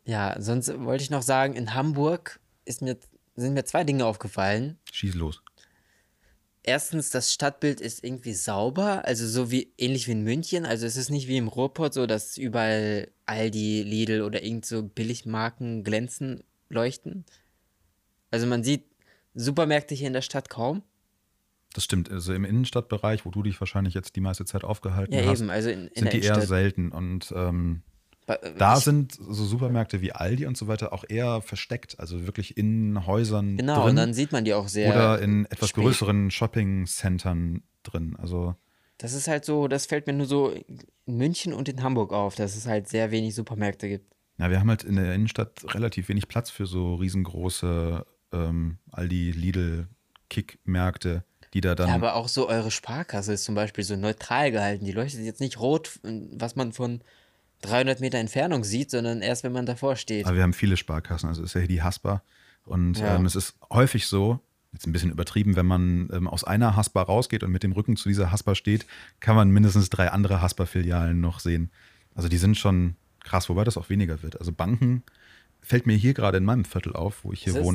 Ja, sonst wollte ich noch sagen, in Hamburg ist mir, sind mir zwei Dinge aufgefallen. Schieß los. Erstens, das Stadtbild ist irgendwie sauber, also so wie ähnlich wie in München. Also es ist nicht wie im Ruhrpott so, dass überall Aldi, Lidl oder irgend so Billigmarken glänzen, leuchten. Also man sieht Supermärkte hier in der Stadt kaum. Das stimmt. Also im Innenstadtbereich, wo du dich wahrscheinlich jetzt die meiste Zeit aufgehalten Ja, hast, eben, also in, in sind die eher Innenstadt. selten. Und ähm, äh, da ich- sind so Supermärkte wie Aldi und so weiter auch eher versteckt. Also wirklich in Häusern Genau, drin und dann sieht man die auch sehr. oder in etwas spät. größeren Shopping-Centern drin. Also Das ist halt so, das fällt mir nur so in München und in Hamburg auf, dass es halt sehr wenig Supermärkte gibt. ja, wir haben halt in der Innenstadt relativ wenig Platz für so riesengroße ähm, Aldi, Lidl, Kick-Märkte, die da dann Ja, aber auch so eure Sparkasse ist zum Beispiel so neutral gehalten. Die leuchtet jetzt nicht rot, was man von 300 Meter Entfernung sieht, sondern erst, wenn man davor steht. Aber wir haben viele Sparkassen, also ist ja hier die Haspa. Und Ja. ähm, es ist häufig so, jetzt ein bisschen übertrieben, wenn man ähm, aus einer Haspa rausgeht und mit dem Rücken zu dieser Haspa steht, kann man mindestens drei andere Haspa-Filialen noch sehen. Also die sind schon krass, wobei das auch weniger wird. Also Banken fällt mir hier gerade in meinem Viertel auf, wo ich hier Was ist?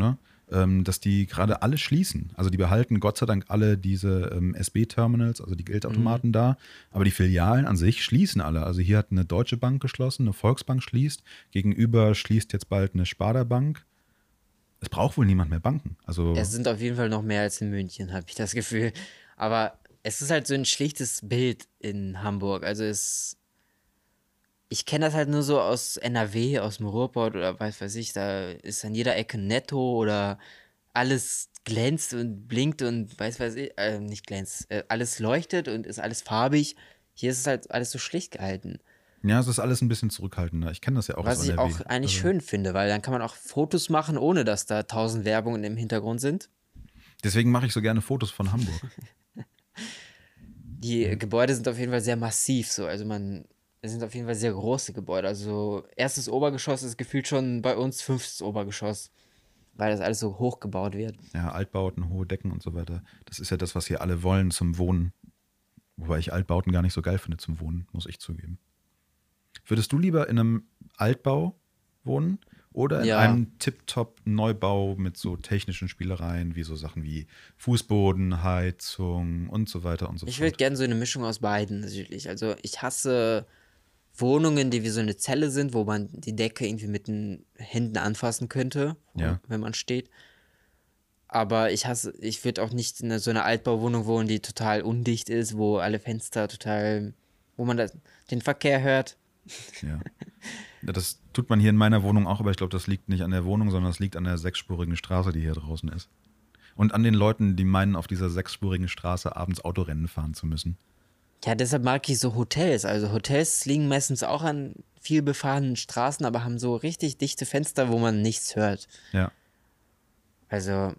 Ähm, dass die gerade alle schließen. Also die behalten Gott sei Dank alle diese ähm, SB-Terminals, also die Mhm. Geldautomaten da, aber die Filialen an sich schließen alle. Also hier hat eine Deutsche Bank geschlossen, eine Volksbank schließt, gegenüber schließt jetzt bald eine Sparda Bank. Es braucht wohl niemand mehr Banken. Also Es sind auf jeden Fall noch mehr als in München, habe ich das Gefühl. Aber es ist halt so ein schlichtes Bild in Hamburg. Also es. Ich kenne das halt nur so aus NRW, aus dem Ruhrpott oder weiß weiß ich, da ist an jeder Ecke netto oder alles glänzt und blinkt und weiß weiß ich, äh, nicht glänzt, äh, alles leuchtet und ist alles farbig. Hier ist es halt alles so schlicht gehalten. ja, es ist alles ein bisschen zurückhaltender. Ich kenne das ja auch Was ich auch eigentlich also, schön finde, weil dann kann man auch Fotos machen, ohne dass da tausend Werbungen im Hintergrund sind. Deswegen mache ich so gerne Fotos von Hamburg. Die Gebäude sind auf jeden Fall sehr massiv, so. Also man, es sind auf jeden Fall sehr große Gebäude. Also erstes Obergeschoss ist gefühlt schon bei uns fünftes Obergeschoss, weil das alles so hoch gebaut wird. Ja, Altbauten, hohe Decken und so weiter. Das ist ja das, was hier alle wollen zum Wohnen. Wobei ich Altbauten gar nicht so geil finde zum Wohnen, muss ich zugeben. Würdest du lieber in einem Altbau wohnen oder in Ja. einem Tip-Top-Neubau mit so technischen Spielereien, wie so Sachen wie Fußboden, Heizung und so weiter und so Ich würde fort? gerne so eine Mischung aus beiden natürlich. Also ich hasse Wohnungen, die wie so eine Zelle sind, wo man die Decke irgendwie mit den Händen anfassen könnte, Ja. wenn man steht. Aber ich hasse, ich würde auch nicht in so einer Altbauwohnung wohnen, die total undicht ist, wo alle Fenster total, wo man das, den Verkehr hört. Ja. Ja, das tut man hier in meiner Wohnung auch, aber ich glaube, das liegt nicht an der Wohnung, sondern das liegt an der sechsspurigen Straße, die hier draußen ist. Und an den Leuten, die meinen, auf dieser sechsspurigen Straße abends Autorennen fahren zu müssen. Ja, deshalb mag ich so Hotels. Also Hotels liegen meistens auch an viel befahrenen Straßen, aber haben so richtig dichte Fenster, wo man nichts hört. Ja. Also,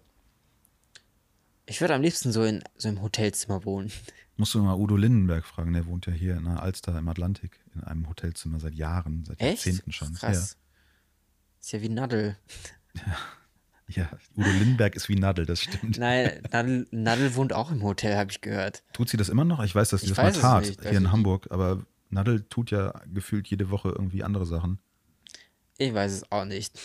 ich würde am liebsten so in so einem Hotelzimmer wohnen. Musst du mal Udo Lindenberg fragen, der wohnt ja hier in der Alster im Atlantik in einem Hotelzimmer seit Jahren, seit Echt? Jahrzehnten schon. Krass. Ist ja wie Nadel. Ja. Ja, Udo Lindenberg ist wie Nadel, das stimmt. Nein, Nadel, Nadel wohnt auch im Hotel, habe ich gehört. Tut sie das immer noch? Ich weiß, dass sie Ich das mal tat, nicht. hier in die- Hamburg, aber Nadel tut ja gefühlt jede Woche irgendwie andere Sachen. Ich weiß es auch nicht.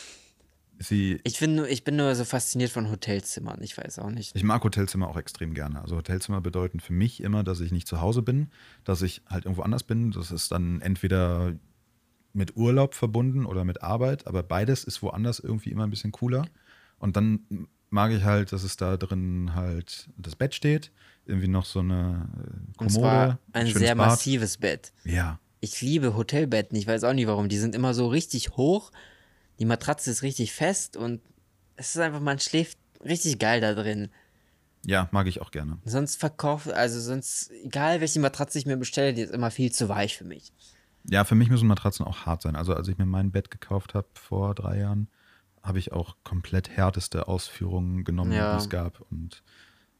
Sie, Ich, bin nur, ich bin nur so fasziniert von Hotelzimmern. Ich weiß auch nicht. Ich mag Hotelzimmer auch extrem gerne. Also Hotelzimmer bedeuten für mich immer, dass ich nicht zu Hause bin, dass ich halt irgendwo anders bin. Das ist dann entweder mit Urlaub verbunden oder mit Arbeit, aber beides ist woanders irgendwie immer ein bisschen cooler. Und dann mag ich halt, dass es da drin halt das Bett steht, irgendwie noch so eine äh, Und Kommode, zwar ein sehr Bad. massives Bett. Ja, Ich liebe Hotelbetten. Ich weiß auch nicht warum. Die sind immer so richtig hoch. Die Matratze ist richtig fest und es ist einfach, man schläft richtig geil da drin. ja, mag ich auch gerne. Sonst verkauft, also sonst, egal welche Matratze ich mir bestelle, die ist immer viel zu weich für mich. Ja, für mich müssen Matratzen auch hart sein. Also als ich mir mein Bett gekauft habe vor drei Jahren, habe ich auch komplett härteste Ausführungen genommen, Ja. die es gab. Und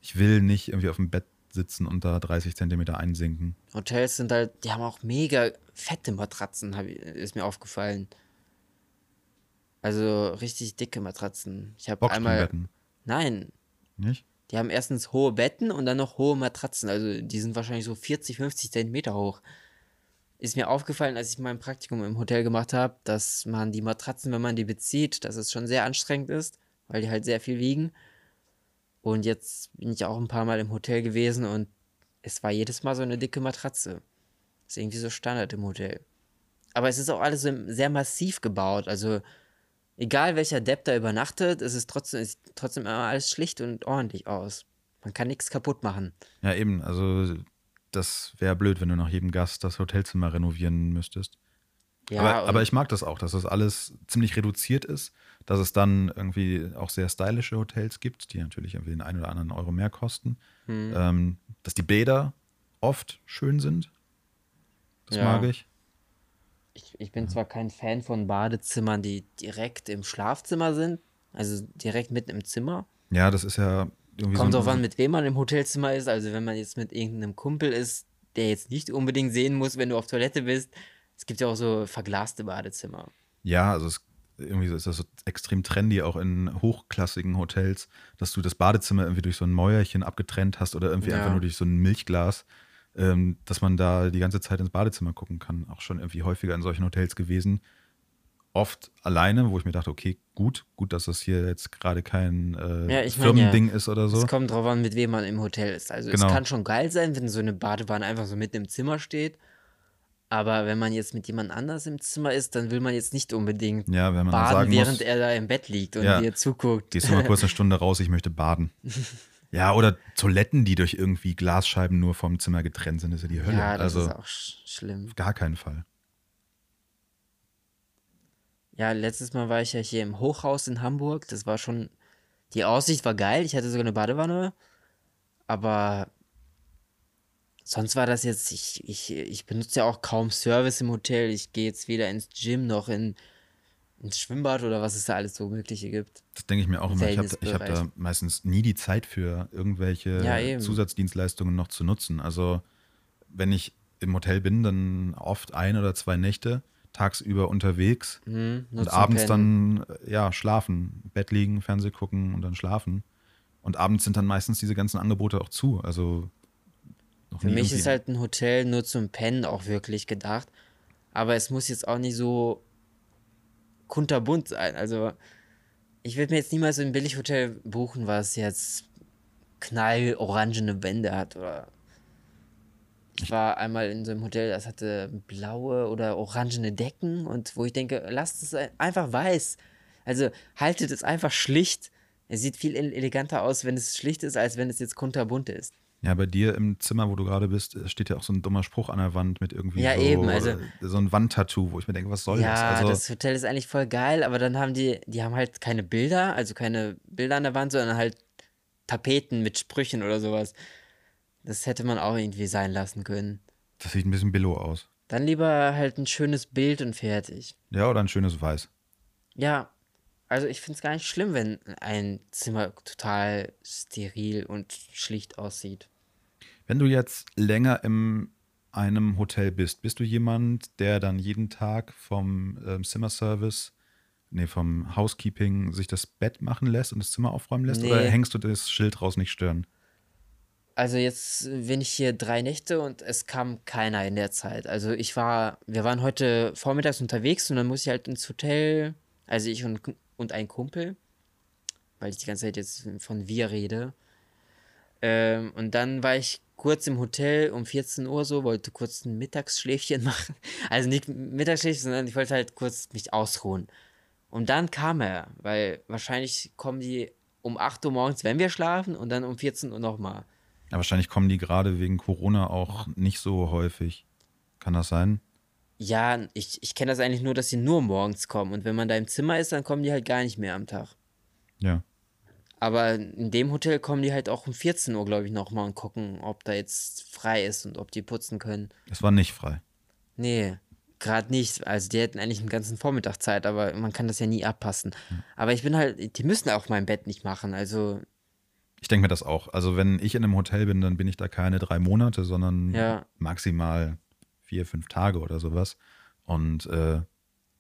ich will nicht irgendwie auf dem Bett sitzen und da 30 Zentimeter einsinken. Hotels sind halt, die haben auch mega fette Matratzen, ich, ist mir aufgefallen. Also richtig dicke Matratzen. Ich habe einmal. Nein, nicht? die haben erstens hohe Betten und dann noch hohe Matratzen. Also die sind wahrscheinlich so 40, 50 Zentimeter hoch. Ist mir aufgefallen, als ich mein Praktikum im Hotel gemacht habe, dass man die Matratzen, wenn man die bezieht, dass es schon sehr anstrengend ist, weil die halt sehr viel wiegen. Und jetzt bin ich auch ein paar Mal im Hotel gewesen und es war jedes Mal so eine dicke Matratze. Ist irgendwie so Standard im Hotel. Aber es ist auch alles sehr massiv gebaut. Also egal welcher Depp da übernachtet, es ist trotzdem, es sieht trotzdem immer alles schlicht und ordentlich aus. Man kann nichts kaputt machen. Ja, eben. Also das wäre blöd, wenn du nach jedem Gast das Hotelzimmer renovieren müsstest. Ja, aber, aber ich mag das auch, dass das alles ziemlich reduziert ist, dass es dann irgendwie auch sehr stylische Hotels gibt, die natürlich irgendwie den einen oder anderen Euro mehr kosten. Hm. Ähm, dass die Bäder oft schön sind. Das Ja. mag ich. Ich, ich bin zwar kein Fan von Badezimmern, die direkt im Schlafzimmer sind, also direkt mitten im Zimmer. Ja, das ist ja irgendwie Kommt so. drauf an, mit wem man im Hotelzimmer ist. Also wenn man jetzt mit irgendeinem Kumpel ist, der jetzt nicht unbedingt sehen muss, wenn du auf Toilette bist. Es gibt ja auch so verglaste Badezimmer. Ja, also es, irgendwie ist das so extrem trendy, auch in hochklassigen Hotels, dass du das Badezimmer irgendwie durch so ein Mäuerchen abgetrennt hast oder irgendwie Ja. einfach nur durch so ein Milchglas, ähm, dass man da die ganze Zeit ins Badezimmer gucken kann. Auch schon irgendwie häufiger in solchen Hotels gewesen. Oft alleine, wo ich mir dachte, okay, gut, gut, dass das hier jetzt gerade kein äh, Ja, ich mein Firmending ist oder so. Es kommt drauf an, mit wem man im Hotel ist. Also Genau. es kann schon geil sein, wenn so eine Badewanne einfach so mitten im Zimmer steht. Aber wenn man jetzt mit jemand anders im Zimmer ist, dann will man jetzt nicht unbedingt Ja, wenn man baden, während muss, er da im Bett liegt und Ja. dir zuguckt. gehst du mal kurz eine Stunde raus, ich möchte baden. Ja, oder Toiletten, die durch irgendwie Glasscheiben nur vom Zimmer getrennt sind, ist ja die Hölle. Ja, das also ist auch sch schlimm. auf gar keinen Fall. Ja, letztes Mal war ich ja hier im Hochhaus in Hamburg. Das war schon. Die Aussicht war geil. Ich hatte sogar eine Badewanne. Aber sonst war das jetzt. Ich, ich, ich benutze ja auch kaum Service im Hotel. Ich gehe jetzt weder ins Gym noch in, ins Schwimmbad oder was es da alles so Mögliche gibt. Das denke ich mir auch immer. Ich habe hab da meistens nie die Zeit für irgendwelche Ja. Zusatzdienstleistungen noch zu nutzen. Also, wenn ich im Hotel bin, dann oft ein oder zwei Nächte tagsüber unterwegs Hm, nur und abends Pennen. dann äh, ja schlafen, Bett liegen, Fernseh gucken und dann schlafen. Und abends sind dann meistens diese ganzen Angebote auch zu. Also noch Für mich irgendwie- ist halt ein Hotel nur zum Pennen auch wirklich gedacht. Aber es muss jetzt auch nicht so kunterbunt sein. Also, ich würde mir jetzt niemals so ein Billighotel buchen, was jetzt knallorangene Wände hat. Oder ich war einmal in so einem Hotel, das hatte blaue oder orangene Decken und wo ich denke, lasst es ein- einfach weiß. Also haltet es einfach schlicht. Es sieht viel ele- eleganter aus, wenn es schlicht ist, als wenn es jetzt kunterbunt ist. Ja, bei dir im Zimmer, wo du gerade bist, steht ja auch so ein dummer Spruch an der Wand mit irgendwie Ja, so, eben, also- so ein Wandtattoo, wo ich mir denke, was soll das? Ja, Also, das Hotel ist eigentlich voll geil, aber dann haben die, die haben halt keine Bilder, also keine Bilder an der Wand, sondern halt Tapeten mit Sprüchen oder sowas. Das hätte man auch irgendwie sein lassen können. das sieht ein bisschen billow aus. Dann lieber halt ein schönes Bild und fertig. Ja, oder ein schönes Weiß. Ja, also ich finde es gar nicht schlimm, wenn ein Zimmer total steril und schlicht aussieht. Wenn du jetzt länger in einem Hotel bist, bist du jemand, der dann jeden Tag vom ähm, Zimmerservice, nee, vom Housekeeping sich das Bett machen lässt und das Zimmer aufräumen lässt? Oder Nee. hängst du das Schild raus nicht stören? Also jetzt bin ich hier drei Nächte und es kam keiner in der Zeit. Also ich war, wir waren heute vormittags unterwegs und dann muss ich halt ins Hotel, also ich und, und ein Kumpel, weil ich die ganze Zeit jetzt von wir rede. Ähm, und dann war ich kurz im Hotel um 14 Uhr so, wollte kurz ein Mittagsschläfchen machen. Also nicht Mittagsschläfchen, sondern ich wollte halt kurz mich ausruhen. Und dann kam er, weil wahrscheinlich kommen die um 8 Uhr morgens, wenn wir schlafen, und dann um 14 Uhr nochmal. Ja, wahrscheinlich kommen die gerade wegen Corona auch nicht so häufig. Kann das sein? Ja, ich, ich kenne das eigentlich nur, dass sie nur morgens kommen. Und wenn man da im Zimmer ist, dann kommen die halt gar nicht mehr am Tag. Ja. Aber in dem Hotel kommen die halt auch um 14 Uhr, glaube ich, nochmal und gucken, ob da jetzt frei ist und ob die putzen können. Es war nicht frei. Nee, gerade nicht. Also die hätten eigentlich einen ganzen Vormittag Zeit, aber man kann das ja nie abpassen. Aber ich bin halt, die müssen auch mein Bett nicht machen. Also, Ich denke mir das auch. Also, wenn ich in einem Hotel bin, dann bin ich da keine drei Monate, sondern Ja. maximal vier, fünf Tage oder sowas. Und äh,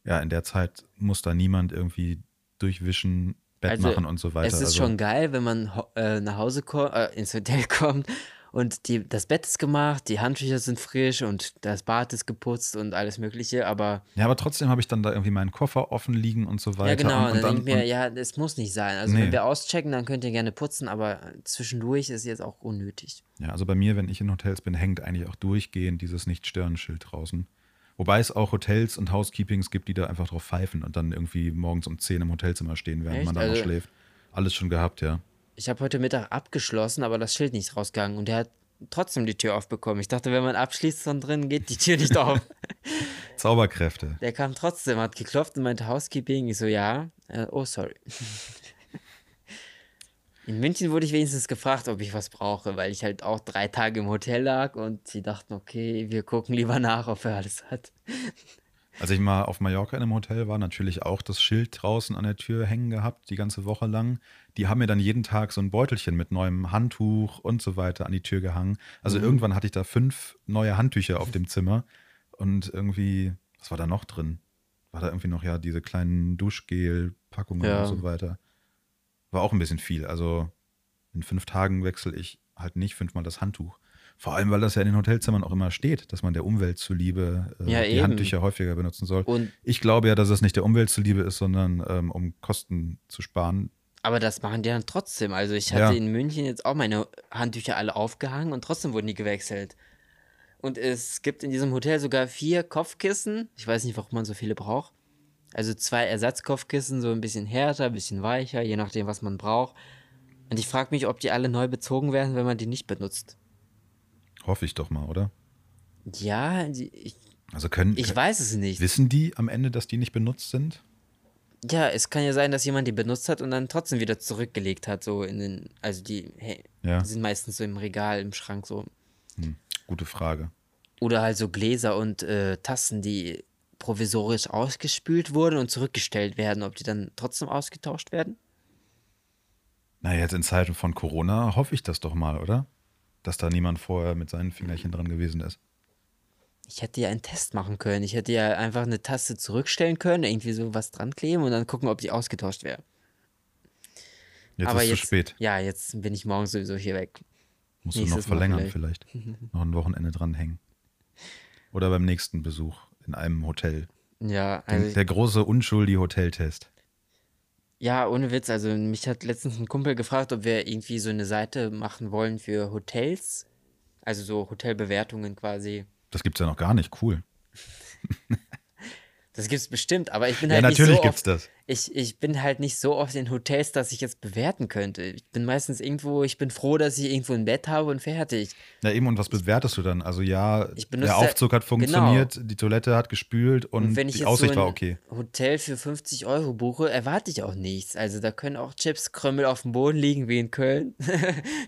ja, in der Zeit muss da niemand irgendwie durchwischen, Bett also machen und so weiter. es ist also, schon geil, wenn man äh, nach Hause kommt, äh, ins Hotel kommt und die, das Bett ist gemacht, die Handtücher sind frisch und das Bad ist geputzt und alles Mögliche, aber ja, aber trotzdem habe ich dann da irgendwie meinen Koffer offen liegen und so weiter. ja genau, Und, und, dann denke ich mir, ja, das muss nicht sein. Also Nee. wenn wir auschecken, dann könnt ihr gerne putzen, aber zwischendurch ist jetzt auch unnötig. ja, also bei mir, wenn ich in Hotels bin, hängt eigentlich auch durchgehend dieses Nicht-Stören-Schild draußen. Wobei es auch Hotels und Housekeepings gibt, die da einfach drauf pfeifen und dann irgendwie morgens um 10 im Hotelzimmer stehen, während Echt? man da noch Also- schläft. Alles schon gehabt, ja. Ich habe heute Mittag abgeschlossen, aber das Schild nicht rausgegangen und der hat trotzdem die Tür aufbekommen. Ich dachte, wenn man abschließt von drin, geht die Tür nicht auf. Zauberkräfte. Der kam trotzdem, hat geklopft und meinte Housekeeping. Ich so, ja. Äh, oh, sorry. In München wurde ich wenigstens gefragt, ob ich was brauche, weil ich halt auch drei Tage im Hotel lag und sie dachten, okay, wir gucken lieber nach, ob er alles hat. Als ich mal auf Mallorca in einem Hotel war, natürlich auch das Schild draußen an der Tür hängen gehabt, die ganze Woche lang. Die haben mir dann jeden Tag so ein Beutelchen mit neuem Handtuch und so weiter an die Tür gehangen. Also Mhm. irgendwann hatte ich da fünf neue Handtücher auf dem Zimmer und irgendwie, was war da noch drin? War da irgendwie noch ja diese kleinen Duschgel-Packungen Ja. und so weiter. War auch ein bisschen viel. Also in fünf Tagen wechsle ich halt nicht fünfmal das Handtuch. Vor allem, weil das ja in den Hotelzimmern auch immer steht, dass man der Umwelt zuliebe äh, Ja, die eben. Handtücher häufiger benutzen soll. Und, Ich glaube ja, dass es nicht der Umwelt zuliebe ist, sondern ähm, um Kosten zu sparen. aber das machen die dann trotzdem. Also ich hatte Ja. in München jetzt auch meine Handtücher alle aufgehangen und trotzdem wurden die gewechselt. Und es gibt in diesem Hotel sogar vier Kopfkissen. Ich weiß nicht, warum man so viele braucht. Also zwei Ersatzkopfkissen, so ein bisschen härter, ein bisschen weicher, je nachdem, was man braucht. Und ich frage mich, ob die alle neu bezogen werden, wenn man die nicht benutzt. Hoffe ich doch mal, oder? Ja, ich, Also können, ich weiß es nicht. wissen die am Ende, dass die nicht benutzt sind? Ja, es kann ja sein, dass jemand die benutzt hat und dann trotzdem wieder zurückgelegt hat, so in den, also die, hey, Ja. die sind meistens so im Regal, im Schrank so. Hm, gute Frage. Oder halt so Gläser und äh, Tassen, die provisorisch ausgespült wurden und zurückgestellt werden, ob die dann trotzdem ausgetauscht werden? Na, jetzt in Zeiten von Corona hoffe ich das doch mal, oder? Dass da niemand vorher mit seinen Fingerchen dran gewesen ist. Ich hätte ja einen Test machen können. Ich hätte ja einfach eine Tasse zurückstellen können, irgendwie so was dran kleben und dann gucken, ob die ausgetauscht wäre. Jetzt Aber ist jetzt, zu spät. Ja, jetzt bin ich morgen sowieso hier weg. Musst du noch nächstes verlängern vielleicht. noch ein Wochenende dranhängen. Oder beim nächsten Besuch in einem Hotel. Ja, also der große unschuldige Hoteltest. Ja, ohne Witz. Also mich hat letztens ein Kumpel gefragt, ob wir irgendwie so eine Seite machen wollen für Hotels. Also so Hotelbewertungen quasi. Das gibt's ja noch gar nicht. Cool. Das gibt's bestimmt, aber ich bin Ja, halt natürlich nicht so gibt's oft, das. Ich, ich bin halt nicht so oft in Hotels, dass ich jetzt bewerten könnte. Ich bin meistens irgendwo, ich bin froh, dass ich irgendwo ein Bett habe und fertig. Ja, eben, und was bewertest du dann? Also ja, der Aufzug hat funktioniert, die Toilette hat gespült und, Und wenn ich die jetzt Aussicht so ein war okay. Hotel für 50 Euro buche, erwarte ich auch nichts. Also da können auch Chipskrümmel auf dem Boden liegen, wie in Köln.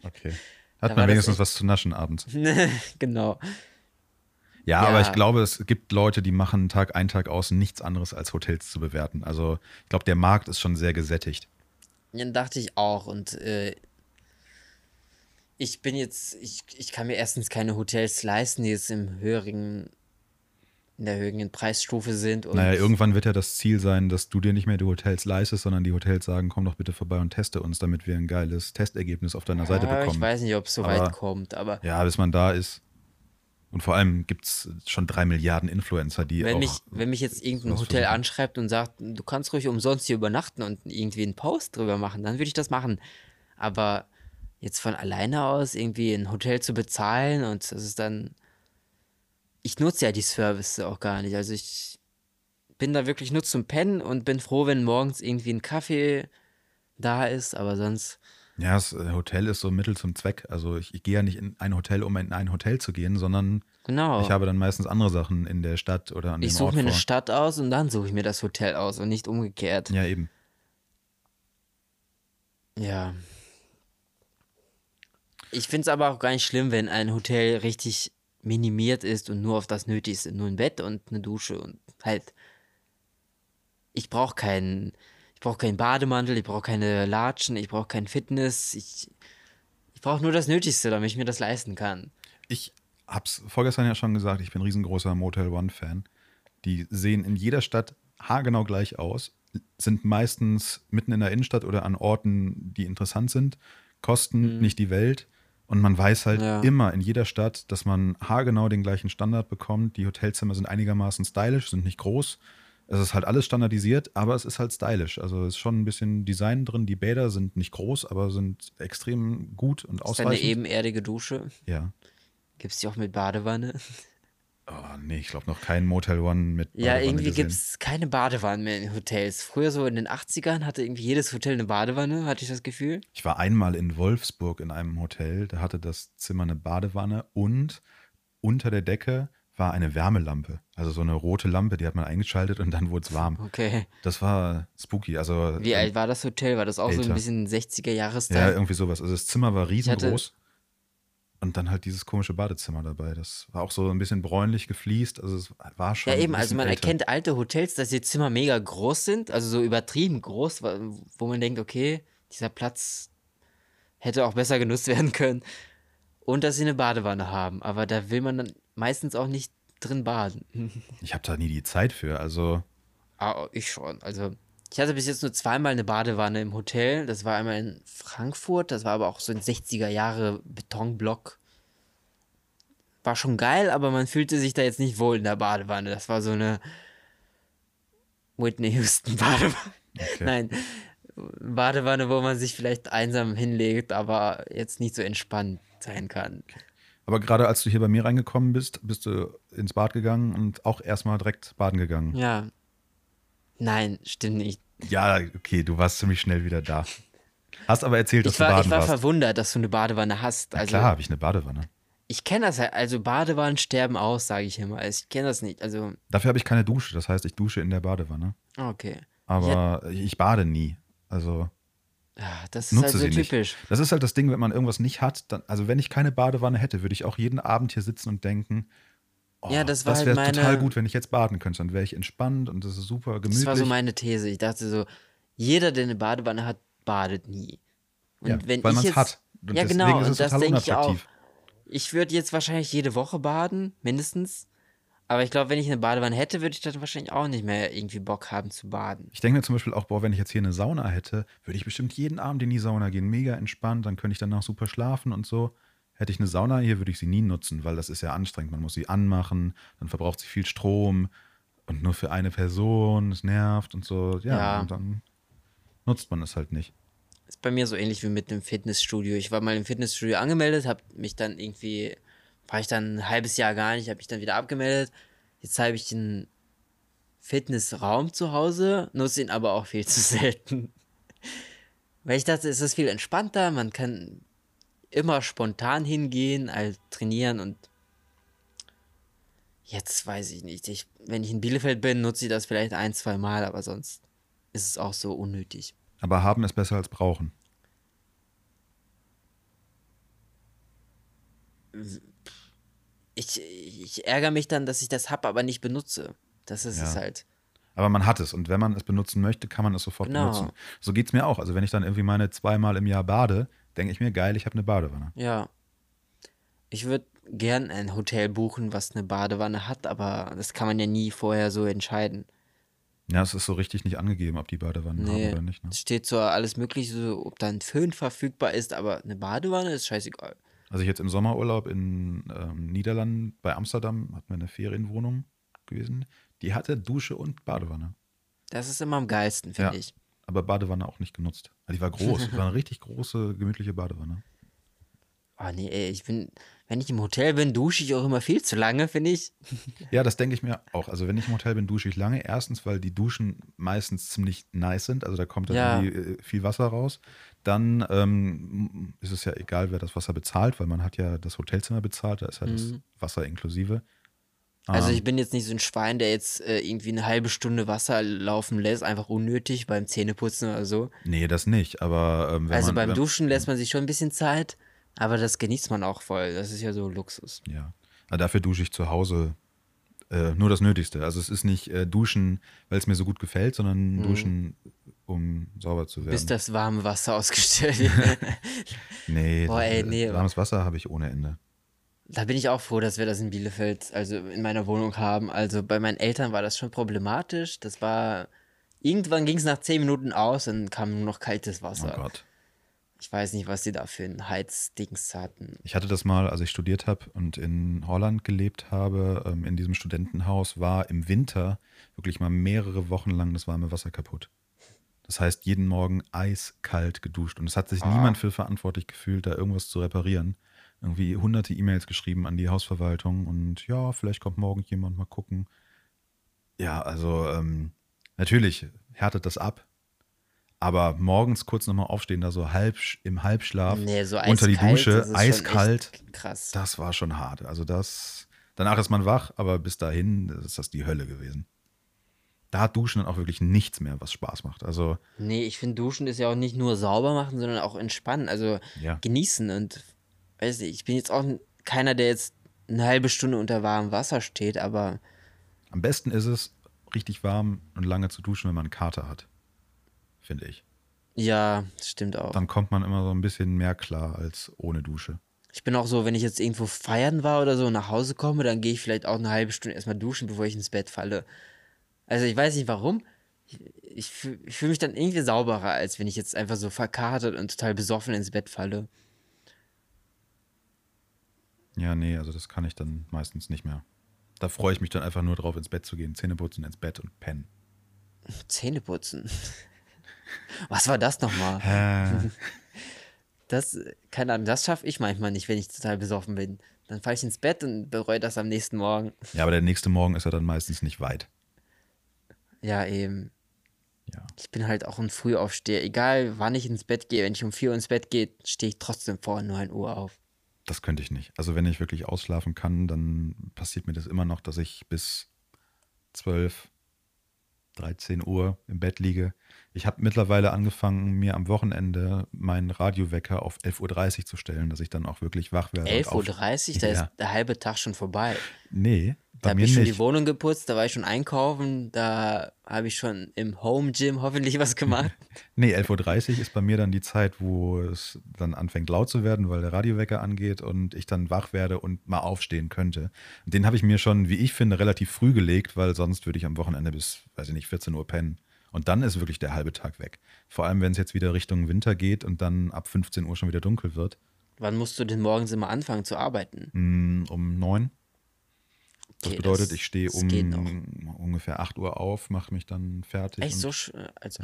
Okay. Hat man wenigstens was zu naschen abends. genau. Ja, Ja. aber ich glaube, es gibt Leute, die machen Tag ein, Tag aus nichts anderes als Hotels zu bewerten. Also ich glaube, der Markt ist schon sehr gesättigt. Dann dachte ich auch. Und äh, ich bin jetzt, ich, ich kann mir erstens keine Hotels leisten, die jetzt im höheren, in der höheren Preisstufe sind. Naja, irgendwann wird ja das Ziel sein, dass du dir nicht mehr die Hotels leistest, sondern die Hotels sagen, komm doch bitte vorbei und teste uns, damit wir ein geiles Testergebnis auf deiner Seite Ja, bekommen. ich weiß nicht, ob es so Aber- weit kommt, aber Ja, bis man da ist. Und vor allem gibt es schon drei Milliarden Influencer, die wenn auch. mich, wenn mich jetzt irgendein Hotel versuchen. anschreibt und sagt, du kannst ruhig umsonst hier übernachten und irgendwie einen Post drüber machen, dann würde ich das machen. Aber jetzt von alleine aus irgendwie ein Hotel zu bezahlen und das ist dann. Ich nutze ja die Services auch gar nicht. Also ich bin da wirklich nur zum Pennen und bin froh, wenn morgens irgendwie ein Kaffee da ist, aber sonst. Ja, das äh, Hotel ist so ein Mittel zum Zweck. Also ich, ich gehe ja nicht in ein Hotel, um in ein Hotel zu gehen, sondern Genau. ich habe dann meistens andere Sachen in der Stadt oder an ich dem suche Ort mir eine vor. Stadt aus und dann suche ich mir das Hotel aus und nicht umgekehrt. Ja, eben. Ja. Ich finde es aber auch gar nicht schlimm, wenn ein Hotel richtig minimiert ist und nur auf das Nötigste. Nur ein Bett und eine Dusche und halt. Ich brauche keinen. Ich brauche keinen Bademantel, ich brauche keine Latschen, ich brauche kein Fitness. Ich, ich brauche nur das Nötigste, damit ich mir das leisten kann. Ich hab's vorgestern ja schon gesagt, ich bin riesengroßer Motel One-Fan. Die sehen in jeder Stadt haargenau gleich aus, sind meistens mitten in der Innenstadt oder an Orten, die interessant sind, kosten nicht die Welt. Und man weiß halt Mhm. Ja. immer in jeder Stadt, dass man haargenau den gleichen Standard bekommt. Die Hotelzimmer sind einigermaßen stylisch, sind nicht groß. Es ist halt alles standardisiert, aber es ist halt stylisch. Also es ist schon ein bisschen Design drin. Die Bäder sind nicht groß, aber sind extrem gut und Ist da eine ausreichend. ebenerdige Dusche? Ja. Gibt es die auch mit Badewanne? Oh, nee, ich glaube noch kein Motel One mit Ja, Badewanne irgendwie gesehen. gibt es keine Badewannen mehr in Hotels. Früher so in den 80ern hatte irgendwie jedes Hotel eine Badewanne, hatte ich das Gefühl. Ich war einmal in Wolfsburg in einem Hotel, da hatte das Zimmer eine Badewanne und unter der Decke war eine Wärmelampe. Also so eine rote Lampe, die hat man eingeschaltet und dann wurde es warm. Okay. Das war spooky. Also Wie ähm, alt war das Hotel? War das auch so älter. ein bisschen 60er Ja, Jahreszeit? irgendwie sowas. Also das Zimmer war riesengroß. und dann halt dieses komische Badezimmer dabei. Das war auch so ein bisschen bräunlich gefliest. Also es war schon. Ja, eben, also man älter. erkennt alte Hotels, dass die Zimmer mega groß sind, also so übertrieben groß, wo man denkt, okay, dieser Platz hätte auch besser genutzt werden können. Und dass sie eine Badewanne haben, aber da will man dann meistens auch nicht drin baden. Ich habe da nie die Zeit für. Also Ah, ich schon. Also, ich hatte bis jetzt nur zweimal eine Badewanne im Hotel. Das war einmal in Frankfurt, das war aber auch so ein 60er Jahre Betonblock. War schon geil, aber man fühlte sich da jetzt nicht wohl in der Badewanne. Das war so eine Whitney Houston Badewanne. Okay. Nein, Badewanne, wo man sich vielleicht einsam hinlegt, aber jetzt nicht so entspannt sein kann. Aber gerade als du hier bei mir reingekommen bist, bist du ins Bad gegangen und auch erstmal direkt baden gegangen. Ja. Nein, stimmt nicht. Ja, okay, du warst ziemlich schnell wieder da. Hast aber erzählt, dass Ich du war, baden ich war warst. verwundert, dass du eine Badewanne hast. Also, klar, habe ich eine Badewanne. Ich kenne das ja, also Badewannen sterben aus, sage ich immer. Ich kenne das nicht. Also, Dafür habe ich keine Dusche, das heißt, ich dusche in der Badewanne. okay. Aber ich bade nie. Also Ja, das ist nutze halt so sie nicht. typisch. Das ist halt das Ding, wenn man irgendwas nicht hat, dann, also wenn ich keine Badewanne hätte, würde ich auch jeden Abend hier sitzen und denken, oh, Ja, das war halt wäre meine- total gut, wenn ich jetzt baden könnte. Dann wäre ich entspannt und das ist super gemütlich. Das war so meine These. Ich dachte so, jeder, der eine Badewanne hat, badet nie. Und ja, wenn weil man es hat. Und ja, genau, und das denke ich auch. Ich würde jetzt wahrscheinlich jede Woche baden, mindestens. Aber ich glaube, wenn ich eine Badewanne hätte, würde ich dann wahrscheinlich auch nicht mehr irgendwie Bock haben zu baden. Ich denke mir zum Beispiel auch, boah, wenn ich jetzt hier eine Sauna hätte, würde ich bestimmt jeden Abend in die Sauna gehen. Mega entspannt, dann könnte ich danach super schlafen und so. Hätte ich eine Sauna hier, würde ich sie nie nutzen, weil das ist ja anstrengend. Man muss sie anmachen, dann verbraucht sie viel Strom und nur für eine Person, es nervt und so. Ja, Ja. und dann nutzt man es halt nicht. Ist bei mir so ähnlich wie mit einem Fitnessstudio. Ich war mal im Fitnessstudio angemeldet, habe mich dann irgendwie, war ich dann ein halbes Jahr gar nicht, habe mich dann wieder abgemeldet. Jetzt habe ich ein Fitnessraum zu Hause, nutze ihn aber auch viel zu selten. Weil ich dachte, es ist viel entspannter, man kann immer spontan hingehen, als trainieren und jetzt weiß ich nicht. Ich, wenn ich in Bielefeld bin, nutze ich das vielleicht ein, zwei Mal, aber sonst ist es auch so unnötig. Aber haben ist besser als brauchen. Ich, ich ärgere mich dann, dass ich das habe, aber nicht benutze. Das ist Ja. es halt. Aber man hat es und wenn man es benutzen möchte, kann man es sofort Genau. benutzen. So geht es mir auch. Also wenn ich dann irgendwie meine zweimal im Jahr bade, denke ich mir, geil, ich habe eine Badewanne. Ja. Ich würde gern ein Hotel buchen, was eine Badewanne hat, aber das kann man ja nie vorher so entscheiden. Ja, es ist so richtig nicht angegeben, ob die Badewannen Nee, haben oder nicht. Ne? es steht zwar alles mögliche, so, ob da ein Föhn verfügbar ist, aber eine Badewanne ist scheißegal. Also ich jetzt im Sommerurlaub in ähm, Niederlanden bei Amsterdam hatten wir eine Ferienwohnung gewesen. Die hatte Dusche und Badewanne. Das ist immer am geilsten, finde Ja. ich. Aber Badewanne auch nicht genutzt. Also die war groß. Es war eine richtig große, gemütliche Badewanne. Oh nee, ey, ich bin, wenn ich im Hotel bin, dusche ich auch immer viel zu lange, finde ich. Ja, das denke ich mir auch. Also wenn ich im Hotel bin, dusche ich lange. Erstens, weil die Duschen meistens ziemlich nice sind. Also da kommt dann Ja. äh, viel Wasser raus. Dann ähm, ist es ja egal, wer das Wasser bezahlt, weil man hat ja das Hotelzimmer bezahlt. Da ist ja das Wasser inklusive. Also Ähm, ich bin jetzt nicht so ein Schwein, der jetzt äh, irgendwie eine halbe Stunde Wasser laufen lässt, einfach unnötig beim Zähneputzen oder so. Nee, das nicht. Aber ähm, also man, beim Duschen lässt man sich schon ein bisschen Zeit, aber das genießt man auch voll. Das ist ja so Luxus. Ja. Aber dafür dusche ich zu Hause äh, nur das Nötigste. Also es ist nicht äh, Duschen, weil es mir so gut gefällt, sondern Duschen, um sauber zu werden. Mhm. Bis das warme Wasser ausgestellt wird. nee, Boah, ey, das- nee, warmes Wasser habe ich ohne Ende. Da bin ich auch froh, dass wir das in Bielefeld, also in meiner Wohnung haben. Also bei meinen Eltern war das schon problematisch. Das war. Irgendwann ging es nach 10 Minuten aus, dann kam nur noch kaltes Oh Wasser. Gott. Ich weiß nicht, was sie da für ein Heizdings hatten. Ich hatte das mal, als ich studiert habe und in Holland gelebt habe, ähm, in diesem Studentenhaus, war im Winter wirklich mal mehrere Wochen lang das warme Wasser kaputt. Das heißt, jeden Morgen eiskalt geduscht. Und es hat sich Ah. niemand für verantwortlich gefühlt, da irgendwas zu reparieren. Irgendwie hunderte E-Mails geschrieben an die Hausverwaltung und ja, vielleicht kommt morgen jemand mal gucken. Ja, also ähm, natürlich härtet das ab. Aber morgens kurz nochmal aufstehen, da so halb im Halbschlaf Nee, so unter die Dusche, das eiskalt. Krass. Das war schon hart. Also das, danach ist man wach, aber bis dahin ist das die Hölle gewesen. Da hat Duschen dann auch wirklich nichts mehr, was Spaß macht. Also Nee, ich finde, Duschen ist ja auch nicht nur sauber machen, sondern auch entspannen. Also Ja. genießen und weiß nicht, ich bin jetzt auch keiner, der jetzt eine halbe Stunde unter warmem Wasser steht, aber am besten ist es, richtig warm und lange zu duschen, wenn man einen Kater hat. Finde ich. ja, stimmt auch. Dann kommt man immer so ein bisschen mehr klar als ohne Dusche. Ich bin auch so, wenn ich jetzt irgendwo feiern war oder so und nach Hause komme, dann gehe ich vielleicht auch eine halbe Stunde erstmal duschen, bevor ich ins Bett falle. Also ich weiß nicht warum. Ich, ich fühle fühl mich dann irgendwie sauberer, als wenn ich jetzt einfach so verkatert und total besoffen ins Bett falle. Ja, nee, also das kann ich dann meistens nicht mehr. Da freue ich mich dann einfach nur drauf, ins Bett zu gehen, Zähne putzen, ins Bett und pennen. Zähne putzen. Was war das nochmal? Das, keine Ahnung, das schaffe ich manchmal nicht, wenn ich total besoffen bin. Dann falle ich ins Bett und bereue das am nächsten Morgen. ja, aber der nächste Morgen ist ja dann meistens nicht weit. Ja, eben. Ja. Ich bin halt auch ein Frühaufsteher. Egal, wann ich ins Bett gehe, wenn ich um 4 Uhr ins Bett gehe, stehe ich trotzdem vor 9 Uhr auf. Das könnte ich nicht. Also wenn ich wirklich ausschlafen kann, dann passiert mir das immer noch, dass ich bis 12, 13 Uhr im Bett liege. Ich habe mittlerweile angefangen, mir am Wochenende meinen Radiowecker auf 11.30 Uhr zu stellen, dass ich dann auch wirklich wach werde. und 11.30 Uhr, da Ja. ist der halbe Tag schon vorbei. Nee, Da habe ich schon nicht. die Wohnung geputzt, da war ich schon einkaufen, da habe ich schon im Home Gym hoffentlich was gemacht. Nee, 11.30 Uhr ist bei mir dann die Zeit, wo es dann anfängt laut zu werden, weil der Radiowecker angeht und ich dann wach werde und mal aufstehen könnte. Den habe ich mir schon, wie ich finde, relativ früh gelegt, weil sonst würde ich am Wochenende bis, weiß ich nicht, 14 Uhr pennen. Und dann ist wirklich der halbe Tag weg. Vor allem, wenn es jetzt wieder Richtung Winter geht und dann ab 15 Uhr schon wieder dunkel wird. Wann musst du denn morgens immer anfangen zu arbeiten? Mm, Um 9. Das Okay, bedeutet, das- ich stehe das um ungefähr 8 Uhr auf, mache mich dann fertig. Echt so? sch- Also,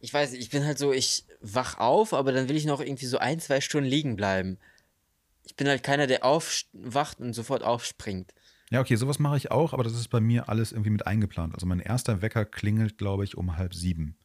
ich weiß, ich bin halt so, ich wach auf, aber dann will ich noch irgendwie so ein, zwei Stunden liegen bleiben. Ich bin halt keiner, der aufwacht und sofort aufspringt. Ja, okay, sowas mache ich auch, aber das ist bei mir alles irgendwie mit eingeplant. Also mein erster Wecker klingelt, glaube ich, um halb sieben.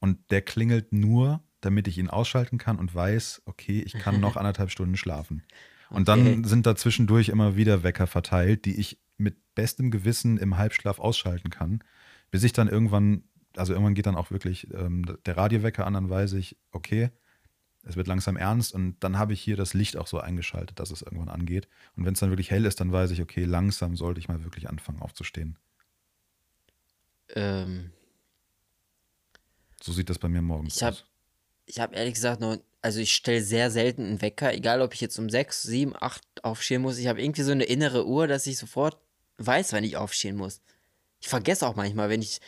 Und der klingelt nur, damit ich ihn ausschalten kann und weiß, okay, ich kann noch anderthalb Stunden schlafen. Und Okay. dann sind da zwischendurch immer wieder Wecker verteilt, die ich mit bestem Gewissen im Halbschlaf ausschalten kann, bis ich dann irgendwann, also irgendwann geht dann auch wirklich ähm, der Radiowecker an, dann weiß ich, okay, es wird langsam ernst und dann habe ich hier das Licht auch so eingeschaltet, dass es irgendwann angeht. Und wenn es dann wirklich hell ist, dann weiß ich, okay, langsam sollte ich mal wirklich anfangen aufzustehen. Ähm, So sieht das bei mir morgens Ich hab- aus. ich habe ehrlich gesagt noch, also ich stelle sehr selten einen Wecker, egal ob ich jetzt um 6, 7, 8 aufstehen muss. Ich habe irgendwie so eine innere Uhr, dass ich sofort weiß, wann ich aufstehen muss. Ich vergesse auch manchmal, wenn ich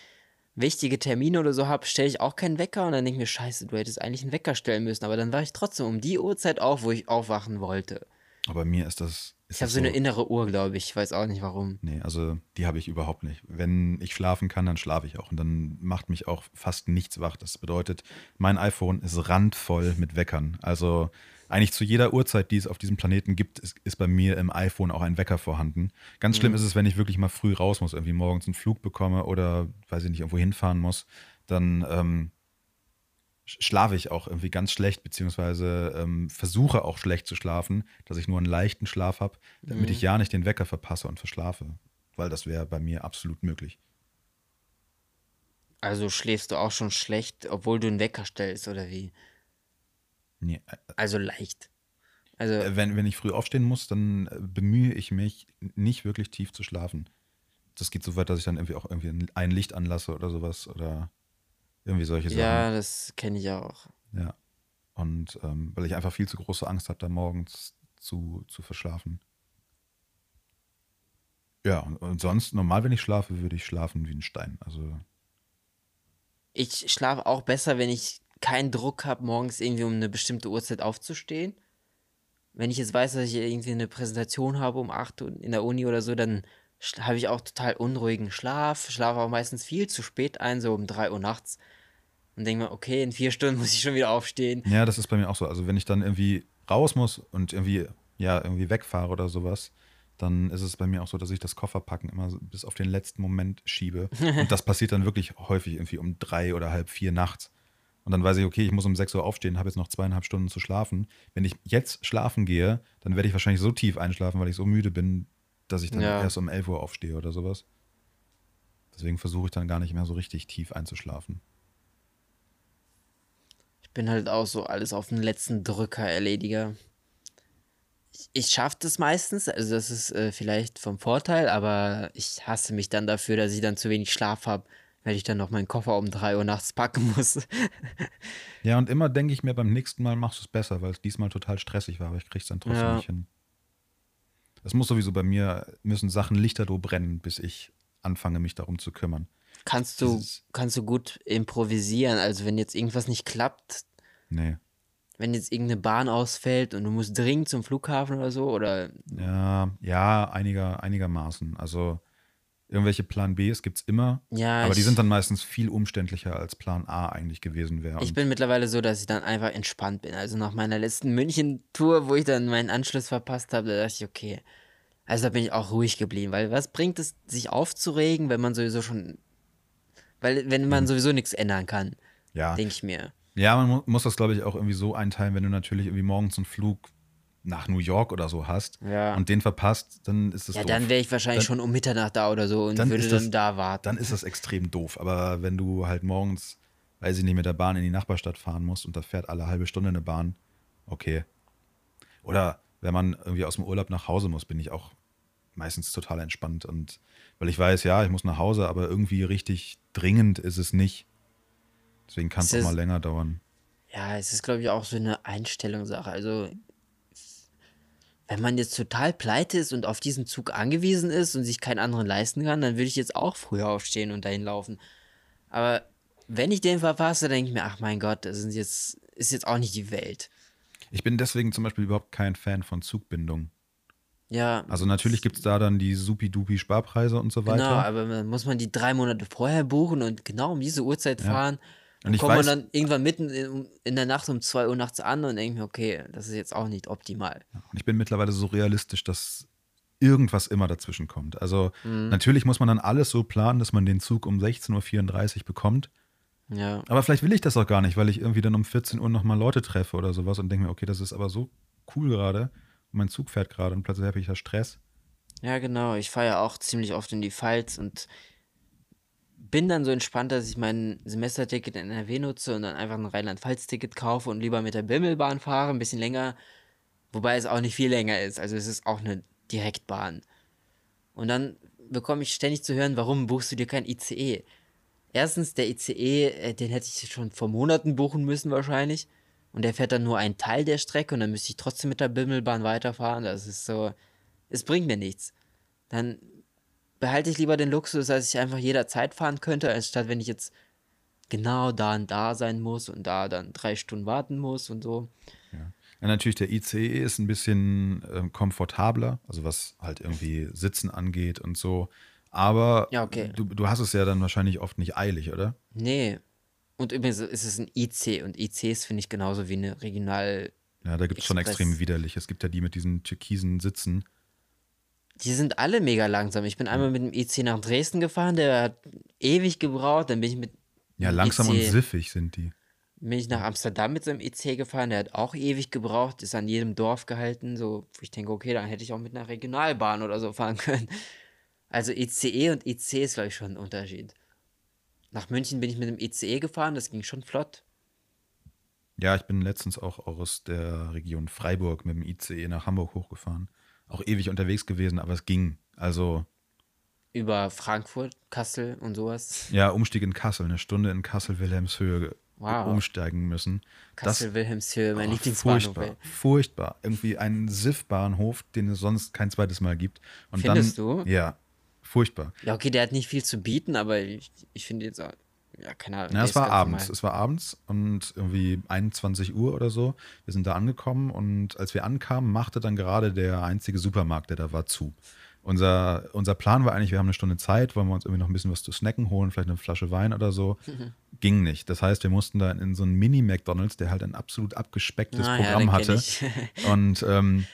wichtige Termine oder so habe, stelle ich auch keinen Wecker und dann denke ich mir, scheiße, du hättest eigentlich einen Wecker stellen müssen. Aber dann war ich trotzdem um die Uhrzeit auf, wo ich aufwachen wollte. Aber mir ist das. Ist Ich habe das so eine innere Uhr, glaube ich. Ich weiß auch nicht warum. Nee, also die habe ich überhaupt nicht. Wenn ich schlafen kann, dann schlafe ich auch. Und dann macht mich auch fast nichts wach. Das bedeutet, mein iPhone ist randvoll mit Weckern. Also eigentlich zu jeder Uhrzeit, die es auf diesem Planeten gibt, ist, ist bei mir im iPhone auch ein Wecker vorhanden. Ganz schlimm ist es, wenn ich wirklich mal früh raus muss, irgendwie morgens einen Flug bekomme oder, weiß ich nicht, irgendwo hinfahren muss. Dann ähm, sch- schlafe ich auch irgendwie ganz schlecht, beziehungsweise ähm, versuche auch schlecht zu schlafen, dass ich nur einen leichten Schlaf habe, damit ich ja nicht den Wecker verpasse und verschlafe. Weil das wäre bei mir absolut möglich. Also schläfst du auch schon schlecht, obwohl du einen Wecker stellst, oder wie? Nee, äh, Also leicht. Also, äh, wenn, wenn ich früh aufstehen muss, dann äh, bemühe ich mich, nicht wirklich tief zu schlafen. Das geht so weit, dass ich dann irgendwie auch irgendwie ein- ein Licht anlasse oder sowas oder irgendwie solche Sachen. ja, das kenne ich auch. Ja. Und ähm, weil ich einfach viel zu große Angst habe, da morgens zu, zu verschlafen. Ja, und, und sonst, normal, wenn ich schlafe, würde ich schlafen wie ein Stein. Also, Ich schlafe auch besser, wenn ich keinen Druck habe, morgens irgendwie um eine bestimmte Uhrzeit aufzustehen. Wenn ich jetzt weiß, dass ich irgendwie eine Präsentation habe um 8 Uhr in der Uni oder so, dann habe ich auch total unruhigen Schlaf, schlafe auch meistens viel zu spät ein, so um 3 Uhr nachts. Und denke mir, okay, in vier Stunden muss ich schon wieder aufstehen. ja, das ist bei mir auch so. Also, wenn ich dann irgendwie raus muss und irgendwie, ja, irgendwie wegfahre oder sowas, dann ist es bei mir auch so, dass ich das Kofferpacken immer bis auf den letzten Moment schiebe. Und das passiert dann wirklich häufig irgendwie um drei oder halb vier nachts. Und dann weiß ich, okay, ich muss um 6 Uhr aufstehen, habe jetzt noch zweieinhalb Stunden zu schlafen. Wenn ich jetzt schlafen gehe, dann werde ich wahrscheinlich so tief einschlafen, weil ich so müde bin, dass ich dann Ja. erst um 11 Uhr aufstehe oder sowas. Deswegen versuche ich dann gar nicht mehr so richtig tief einzuschlafen. Ich bin halt auch so alles auf den letzten Drücker Erlediger. Ich, ich schaffe das meistens, also das ist äh, vielleicht vom Vorteil, aber ich hasse mich dann dafür, dass ich dann zu wenig Schlaf habe, weil ich dann noch meinen Koffer um 3 Uhr nachts packen muss. Ja, und immer denke ich mir, beim nächsten Mal machst du es besser, weil es diesmal total stressig war, aber ich krieg's dann trotzdem Ja. nicht hin. Es muss sowieso bei mir, müssen Sachen lichterloh brennen, bis ich anfange, mich darum zu kümmern. Kannst du, Dieses- kannst du gut improvisieren, also wenn jetzt irgendwas nicht klappt, Nee. wenn jetzt irgendeine Bahn ausfällt und du musst dringend zum Flughafen oder so, oder Ja, ja, einiger, einigermaßen. Also irgendwelche Plan Bs gibt es immer, ja, aber die sind dann meistens viel umständlicher als Plan A eigentlich gewesen wäre. Ich bin mittlerweile so, dass ich dann einfach entspannt bin. Also nach meiner letzten München-Tour, wo ich dann meinen Anschluss verpasst habe, da dachte ich, okay. Also da bin ich auch ruhig geblieben, weil was bringt es, sich aufzuregen, wenn man sowieso schon. Weil, wenn man sowieso nichts ändern kann, ja, denke ich mir. ja, man mu muss das, glaube ich, auch irgendwie so einteilen, wenn du natürlich irgendwie morgens einen Flug nach New York oder so hast Ja. und den verpasst, dann ist das Ja, doof. dann wäre ich wahrscheinlich Dann- schon um Mitternacht da oder so und dann würde dann da warten. dann ist das extrem doof. Aber wenn du halt morgens, weiß ich nicht, mit der Bahn in die Nachbarstadt fahren musst und da fährt alle halbe Stunde eine Bahn, okay. Oder wenn man irgendwie aus dem Urlaub nach Hause muss, bin ich auch meistens total entspannt. Und weil ich weiß, ja, ich muss nach Hause, aber irgendwie richtig dringend ist es nicht. Deswegen kann es auch mal länger dauern. Ja, es ist, glaube ich, auch so eine Einstellungssache. Also, wenn man jetzt total pleite ist und auf diesen Zug angewiesen ist und sich keinen anderen leisten kann, dann würde ich jetzt auch früher aufstehen und dahin laufen. Aber wenn ich den verpasse, denke ich mir, ach mein Gott, das sind jetzt, ist jetzt auch nicht die Welt. Ich bin deswegen zum Beispiel überhaupt kein Fan von Zugbindung. Ja, Also natürlich gibt es da dann die supi-dupi Sparpreise und so weiter. genau, aber muss man die drei Monate vorher buchen und genau um diese Uhrzeit fahren. Und Und ich kommt man dann irgendwann mitten in, in der Nacht um 2 Uhr nachts an und denke mir, okay, das ist jetzt auch nicht optimal. Und ich bin mittlerweile so realistisch, dass irgendwas immer dazwischen kommt. Also Mhm. natürlich muss man dann alles so planen, dass man den Zug um 16.34 Uhr bekommt. Ja. Aber vielleicht will ich das auch gar nicht, weil ich irgendwie dann um 14 Uhr nochmal Leute treffe oder sowas und denke mir, okay, das ist aber so cool gerade. Und mein Zug fährt gerade und plötzlich habe ich da Stress. Ja, genau. Ich fahre ja auch ziemlich oft in die Pfalz und bin dann so entspannt, dass ich mein Semesterticket in NRW nutze und dann einfach ein Rheinland-Pfalz-Ticket kaufe und lieber mit der Bimmelbahn fahre, ein bisschen länger, wobei es auch nicht viel länger ist. Also es ist auch eine Direktbahn. Und dann bekomme ich ständig zu hören, warum buchst du dir kein ICE? Erstens, der ICE, äh, den hätte ich schon vor Monaten buchen müssen wahrscheinlich. Und der fährt dann nur einen Teil der Strecke und dann müsste ich trotzdem mit der Bimmelbahn weiterfahren. Das ist so, es bringt mir nichts. Dann behalte ich lieber den Luxus, dass ich einfach jederzeit fahren könnte, als statt wenn ich jetzt genau da und da sein muss und da dann drei Stunden warten muss und so. Ja, natürlich, der ICE ist ein bisschen ähm, komfortabler, also was halt irgendwie Sitzen angeht und so. Aber Ja, okay. du, du hast es ja dann wahrscheinlich oft nicht eilig, oder? Nee. Und übrigens ist es ein IC und ICs finde ich genauso wie eine Regional. Ja, da gibt es schon extrem widerlich. Es gibt ja die mit diesen türkisen Sitzen. Die sind alle mega langsam. Ich bin einmal mit dem IC nach Dresden gefahren, der hat ewig gebraucht. Dann bin ich mit Ja, langsam IC und siffig sind die. bin ich nach Amsterdam mit so einem IC gefahren, der hat auch ewig gebraucht, ist an jedem Dorf gehalten, so, ich denke, okay, dann hätte ich auch mit einer Regionalbahn oder so fahren können. Also ICE und IC ist, glaube ich, schon ein Unterschied. Nach München bin ich mit dem ICE gefahren, das ging schon flott. Ja, ich bin letztens auch aus der Region Freiburg mit dem ICE nach Hamburg hochgefahren. Auch ewig unterwegs gewesen, aber es ging. Also, Über Frankfurt, Kassel und sowas. ja, Umstieg in Kassel, eine Stunde in Kassel-Wilhelmshöhe Wow. umsteigen müssen. Kassel-Wilhelmshöhe, mein Oh, Lieblingsbahnhof. furchtbar, ey. furchtbar. Irgendwie ein Siff-Bahnhof, den es sonst kein zweites Mal gibt. Und Findest dann, du? Ja, furchtbar. Ja, okay, der hat nicht viel zu bieten, aber ich, ich finde jetzt, auch- ja, keine Ahnung. Ja, es war abends. normal. Es war abends und irgendwie 21 Uhr oder so. Wir sind da angekommen und als wir ankamen, machte dann gerade der einzige Supermarkt, der da war, zu. Unser, unser Plan war eigentlich, wir haben eine Stunde Zeit, wollen wir uns irgendwie noch ein bisschen was zu snacken holen, vielleicht eine Flasche Wein oder so. Ging nicht. Das heißt, wir mussten da in so einen Mini-McDonalds, der halt ein absolut abgespecktes Ah, ja, Programm den hatte. und ähm,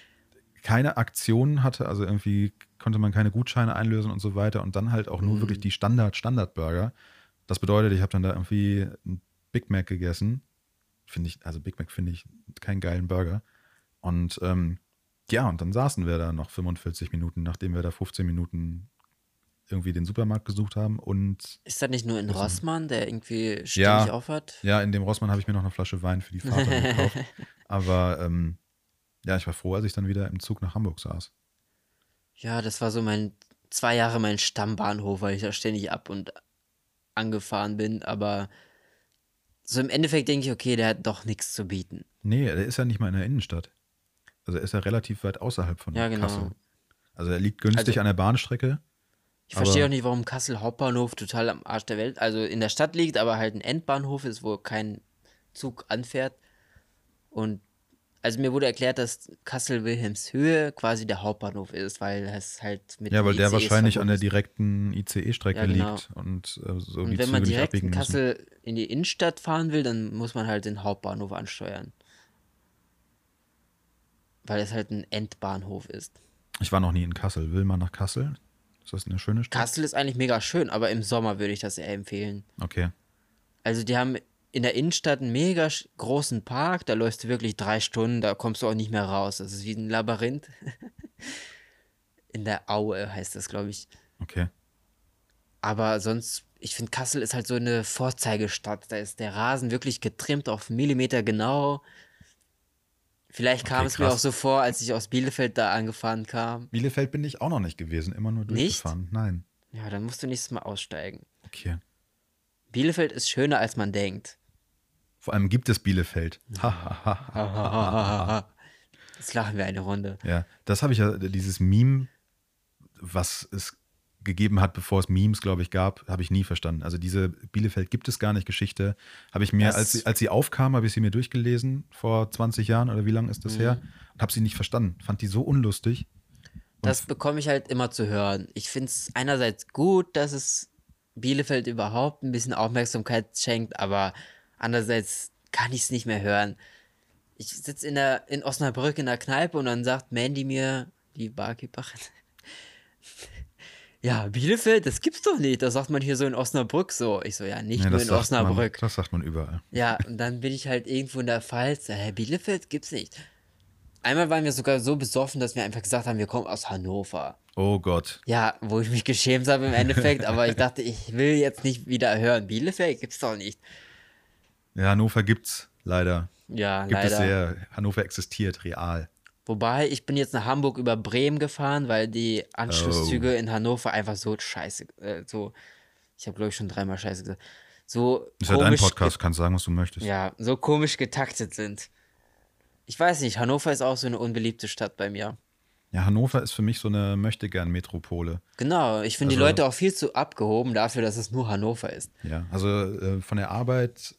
keine Aktionen hatte, also irgendwie konnte man keine Gutscheine einlösen und so weiter und dann halt auch nur Mhm. wirklich die Standard Standard Burger. Das bedeutet, ich habe dann da irgendwie einen Big Mac gegessen. Finde ich, also Big Mac finde ich keinen geilen Burger. Und ähm, ja, und dann saßen wir da noch 45 Minuten, nachdem wir da 15 Minuten irgendwie den Supermarkt gesucht haben und Ist das nicht nur in Rossmann, der irgendwie ständig Ja. aufhat? ja, in dem Rossmann habe ich mir noch eine Flasche Wein für die Fahrt gekauft. Aber ähm, ja, ich war froh, als ich dann wieder im Zug nach Hamburg saß. Ja, das war so mein, zwei Jahre mein Stammbahnhof, weil ich da ständig ab und angefahren bin, aber so im Endeffekt denke ich, okay, der hat doch nichts zu bieten. Nee, der ist ja nicht mal in der Innenstadt. Also er ist ja relativ weit außerhalb von Ja, genau. Kassel. Also er liegt günstig Also- an der Bahnstrecke. Ich verstehe auch nicht, warum Kassel Hauptbahnhof total am Arsch der Welt, also in der Stadt liegt, aber halt ein Endbahnhof ist, wo kein Zug anfährt. Und also mir wurde erklärt, dass Kassel-Wilhelmshöhe quasi der Hauptbahnhof ist, weil es halt mit Ja, weil der ICEs wahrscheinlich an der direkten ICE-Strecke Ja, genau. liegt und äh, so Und die wenn man Züge nicht direkt in müssen. Kassel in die Innenstadt fahren will, dann muss man halt den Hauptbahnhof ansteuern. Weil es halt ein Endbahnhof ist. Ich war noch nie in Kassel. Will man nach Kassel? Ist das eine schöne Stadt? Kassel ist eigentlich mega schön, aber im Sommer würde ich das eher empfehlen. Okay. Also die haben in der Innenstadt einen mega großen Park, da läufst du wirklich drei Stunden, da kommst du auch nicht mehr raus. Das ist wie ein Labyrinth. in der Aue heißt das, glaube ich. Okay. Aber sonst, ich finde, Kassel ist halt so eine Vorzeigestadt. Da ist der Rasen wirklich getrimmt auf Millimeter genau. Vielleicht kam Okay, es mir auch so vor, als ich aus Bielefeld da angefahren kam. Bielefeld bin ich auch noch nicht gewesen, immer nur Nicht? durchgefahren. Nein. Ja, dann musst du nächstes Mal aussteigen. Okay. Bielefeld ist schöner, als man denkt. Vor allem gibt es Bielefeld. Jetzt lachen wir eine Runde. Ja, das habe ich ja, dieses Meme, was es gegeben hat, bevor es Memes, glaube ich, gab, habe ich nie verstanden. Also diese Bielefeld gibt es gar nicht Geschichte, habe ich mir, Das- als sie, als sie aufkam, habe ich sie mir durchgelesen, vor 20 Jahren oder wie lange ist das her, und habe sie nicht verstanden. Fand die so unlustig. Das bekomme ich halt immer zu hören. Ich finde es einerseits gut, dass es Bielefeld überhaupt ein bisschen Aufmerksamkeit schenkt, aber andererseits kann ich es nicht mehr hören. Ich sitze in, der- in Osnabrück in der Kneipe und dann sagt Mandy mir, die Barkeeperin, Ja, Bielefeld, das gibt's doch nicht. Das sagt man hier so in Osnabrück so. Ich so, ja, nicht Ja, nur in Osnabrück. man, das sagt man überall. Ja, und dann bin ich halt irgendwo in der Pfalz. Hä, Bielefeld gibt's nicht. Einmal waren wir sogar so besoffen, dass wir einfach gesagt haben, wir kommen aus Hannover. Oh Gott. Ja, wo ich mich geschämt habe im Endeffekt, aber ich dachte, ich will jetzt nicht wieder hören. Bielefeld gibt's doch nicht. Ja, Hannover gibt's leider. Ja, Gibt es leider. sehr. Hannover existiert real. Wobei, ich bin jetzt nach Hamburg über Bremen gefahren, weil die Anschlusszüge Oh. in Hannover einfach so scheiße, äh, so, ich habe glaube ich schon dreimal scheiße gesagt, so Ist ja dein Podcast, kannst sagen, was du möchtest. ja, so komisch getaktet sind. Ich weiß nicht, Hannover ist auch so eine unbeliebte Stadt bei mir. Ja, Hannover ist für mich so eine Möchtegern-Metropole. Genau, ich finde die Also- Leute auch viel zu abgehoben dafür, dass es nur Hannover ist. Ja, also äh, von der Arbeit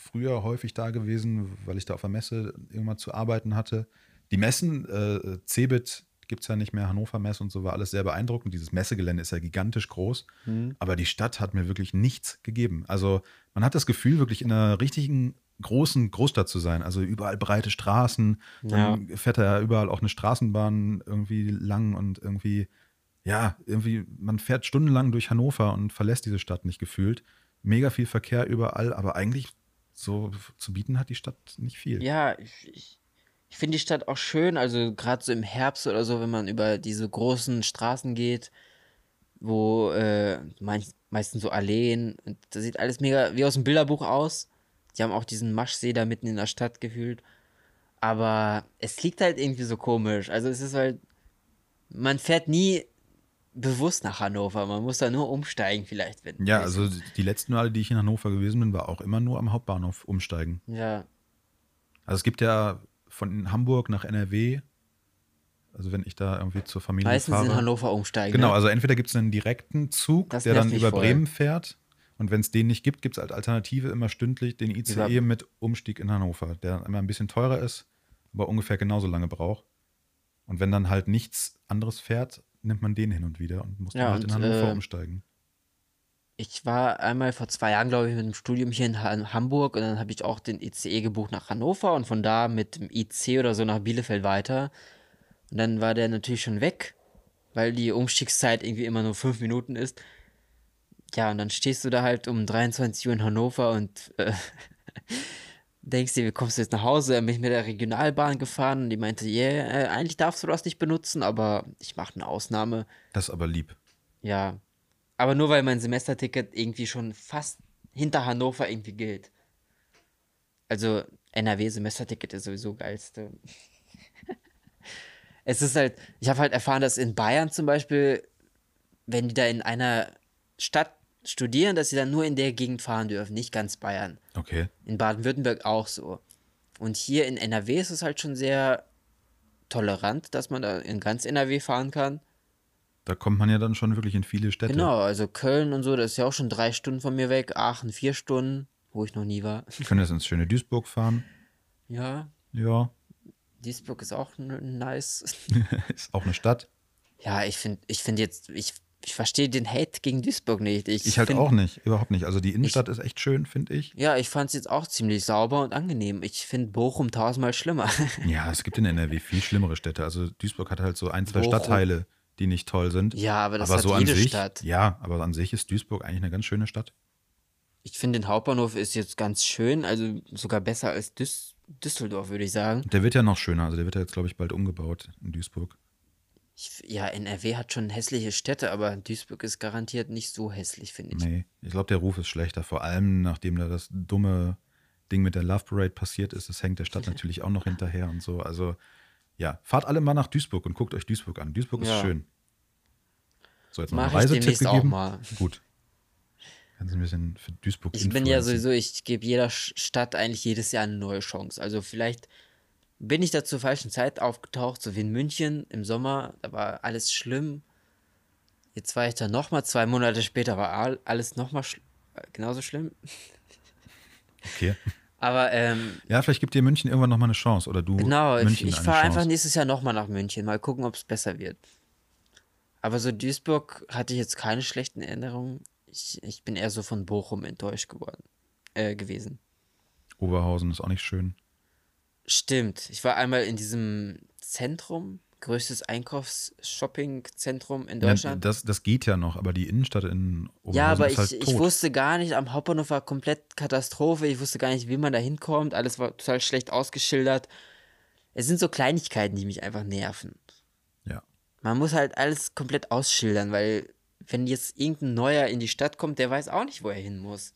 früher häufig da gewesen, weil ich da auf der Messe irgendwann zu arbeiten hatte. Die Messen, äh, Cebit gibt es ja nicht mehr, Hannover Messe und so war alles sehr beeindruckend. Dieses Messegelände ist ja gigantisch groß, aber die Stadt hat mir wirklich nichts gegeben. Also man hat das Gefühl, wirklich in einer richtigen großen Großstadt zu sein. Also überall breite Straßen, dann fährt da ja überall auch eine Straßenbahn irgendwie lang und irgendwie, ja, irgendwie, man fährt stundenlang durch Hannover und verlässt diese Stadt nicht gefühlt. Mega viel Verkehr überall, aber eigentlich so zu bieten hat die Stadt nicht viel. Ja, ich, ich, ich finde die Stadt auch schön, also gerade so im Herbst oder so, wenn man über diese großen Straßen geht, wo äh, meist, meistens so Alleen, das sieht alles mega wie aus dem Bilderbuch aus. Die haben auch diesen Maschsee da mitten in der Stadt gefühlt. Aber es liegt halt irgendwie so komisch. Also es ist halt, man fährt nie bewusst nach Hannover, man muss da nur umsteigen vielleicht, wenn. Ja, also die letzten Male, die ich in Hannover gewesen bin, war auch immer nur am Hauptbahnhof umsteigen. Ja, Also es gibt ja von Hamburg nach NRW, also wenn ich da irgendwie zur Familie meistens fahre. in Hannover umsteigen. Genau, ne? also entweder gibt es einen direkten Zug, Das der dann über voll. Bremen fährt. Und wenn es den nicht gibt, gibt es als Alternative immer stündlich den ICE Über- mit Umstieg in Hannover, der immer ein bisschen teurer ist, aber ungefähr genauso lange braucht. Und wenn dann halt nichts anderes fährt, nimmt man den hin und wieder und muss dann Ja, halt in und, Hannover äh, umsteigen. Ich war einmal vor zwei Jahren, glaube ich, mit dem Studium hier in Hamburg und dann habe ich auch den ICE gebucht nach Hannover und von da mit dem IC oder so nach Bielefeld weiter. Und dann war der natürlich schon weg, weil die Umstiegszeit irgendwie immer nur fünf Minuten ist. Ja, und dann stehst du da halt um 23 Uhr in Hannover und äh, denkst dir, wie kommst du jetzt nach Hause? Dann bin ich mit der Regionalbahn gefahren und die meinte, yeah, äh, eigentlich darfst du das nicht benutzen, aber ich mache eine Ausnahme. Das ist aber lieb. Ja. Aber nur weil mein Semesterticket irgendwie schon fast hinter Hannover irgendwie gilt. Also NRW-Semesterticket ist sowieso geilste. es ist halt, ich habe halt erfahren, dass in Bayern zum Beispiel, wenn die da in einer Stadt studieren, dass sie dann nur in der Gegend fahren dürfen, nicht ganz Bayern. Okay. In Baden-Württemberg auch so. Und hier in NRW ist es halt schon sehr tolerant, dass man da in ganz NRW fahren kann. Da kommt man ja dann schon wirklich in viele Städte. Genau, also Köln und so, das ist ja auch schon drei Stunden von mir weg. Aachen vier Stunden, wo ich noch nie war. Wir können jetzt ins schöne Duisburg fahren. Ja, Ja, Duisburg ist auch nice. ist auch eine Stadt. Ja, ich finde ich find jetzt, ich, ich verstehe den Hate gegen Duisburg nicht. Ich, Ich halt find- auch nicht, überhaupt nicht. Also die Innenstadt ist echt schön, finde ich. Ja, ich fand es jetzt auch ziemlich sauber und angenehm. Ich finde Bochum tausendmal schlimmer. Ja, es gibt in NRW viel schlimmere Städte. Also Duisburg hat halt so ein, zwei Bochum. Stadtteile, die nicht toll sind. Ja, aber das aber hat so jede an sich, Stadt. Ja, aber an sich ist Duisburg eigentlich eine ganz schöne Stadt. Ich finde, den Hauptbahnhof ist jetzt ganz schön, also sogar besser als Düs Düsseldorf, würde ich sagen. Der wird ja noch schöner. Also der wird ja jetzt, glaube ich, bald umgebaut in Duisburg. Ich, ja, NRW hat schon hässliche Städte, aber Duisburg ist garantiert nicht so hässlich, finde ich. Nee, ich glaube, der Ruf ist schlechter. Vor allem, nachdem da das dumme Ding mit der Love Parade passiert ist. Das hängt der Stadt natürlich auch noch hinterher und so. Also, ja, fahrt alle mal nach Duisburg und guckt euch Duisburg an. Duisburg ist Ja. schön. So, jetzt noch Mach einen ich Reisetipp demnächst auch gegeben. mal. Gut. Kannst du ein bisschen für Duisburg Ich bin ja sowieso, ich gebe jeder Stadt eigentlich jedes Jahr eine neue Chance. Also vielleicht bin ich da zur falschen Zeit aufgetaucht, so wie in München im Sommer, da war alles schlimm. Jetzt war ich da nochmal, zwei Monate später war all- alles nochmal schl äh, genauso schlimm. Okay. Aber ähm, Ja, vielleicht gibt dir München irgendwann nochmal eine Chance. Oder du genau, ich, München ich eine fahre einfach nächstes Jahr nochmal nach München, mal gucken, ob es besser wird. Aber so Duisburg hatte ich jetzt keine schlechten Erinnerungen. Ich, ich bin eher so von Bochum enttäuscht geworden, äh, gewesen. Oberhausen ist auch nicht schön. Stimmt. Ich war einmal in diesem Zentrum größtes Einkaufs-Shopping-Zentrum in Ja, Deutschland. das, das geht ja noch, aber die Innenstadt in Ja, Oberhausen aber ist ich, halt ich tot. wusste gar nicht, am Hauptbahnhof war komplett Katastrophe. Ich wusste gar nicht, wie man da hinkommt. Alles war total schlecht ausgeschildert. Es sind so Kleinigkeiten, die mich einfach nerven. Ja. Man muss halt alles komplett ausschildern, weil wenn jetzt irgendein Neuer in die Stadt kommt, der weiß auch nicht, wo er hin muss.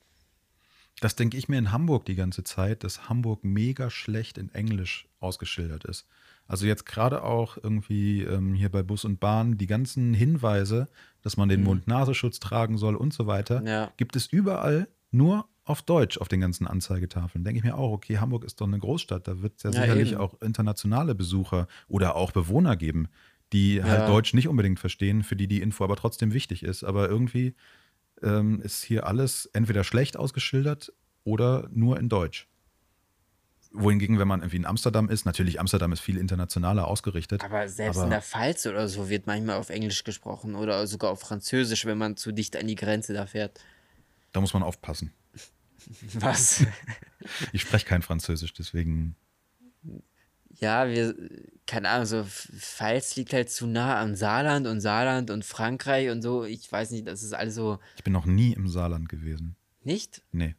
Das denke ich mir in Hamburg die ganze Zeit, dass Hamburg mega schlecht in Englisch ausgeschildert ist. Also jetzt gerade auch irgendwie ähm, hier bei Bus und Bahn die ganzen Hinweise, dass man den Mund-Nasenschutz tragen soll und so weiter, Mhm. Ja. gibt es überall nur auf Deutsch auf den ganzen Anzeigetafeln. Denke ich mir auch, okay, Hamburg ist doch eine Großstadt, da wird es ja, Ja, sicherlich eben. auch internationale Besucher oder auch Bewohner geben, die halt Ja. Deutsch nicht unbedingt verstehen, für die die Info aber trotzdem wichtig ist. Aber irgendwie ähm, ist hier alles entweder schlecht ausgeschildert oder nur in Deutsch. Wohingegen, wenn man irgendwie in Amsterdam ist, natürlich Amsterdam ist viel internationaler ausgerichtet. Aber selbst aber- in der Pfalz oder so wird manchmal auf Englisch gesprochen oder sogar auf Französisch, wenn man zu dicht an die Grenze da fährt. Da muss man aufpassen. Was? Ich spreche kein Französisch, deswegen. Ja, wir, keine Ahnung, so Pfalz liegt halt zu nah am Saarland und Saarland und Frankreich und so. Ich weiß nicht, das ist alles so. Ich bin noch nie im Saarland gewesen. Nicht? Nee.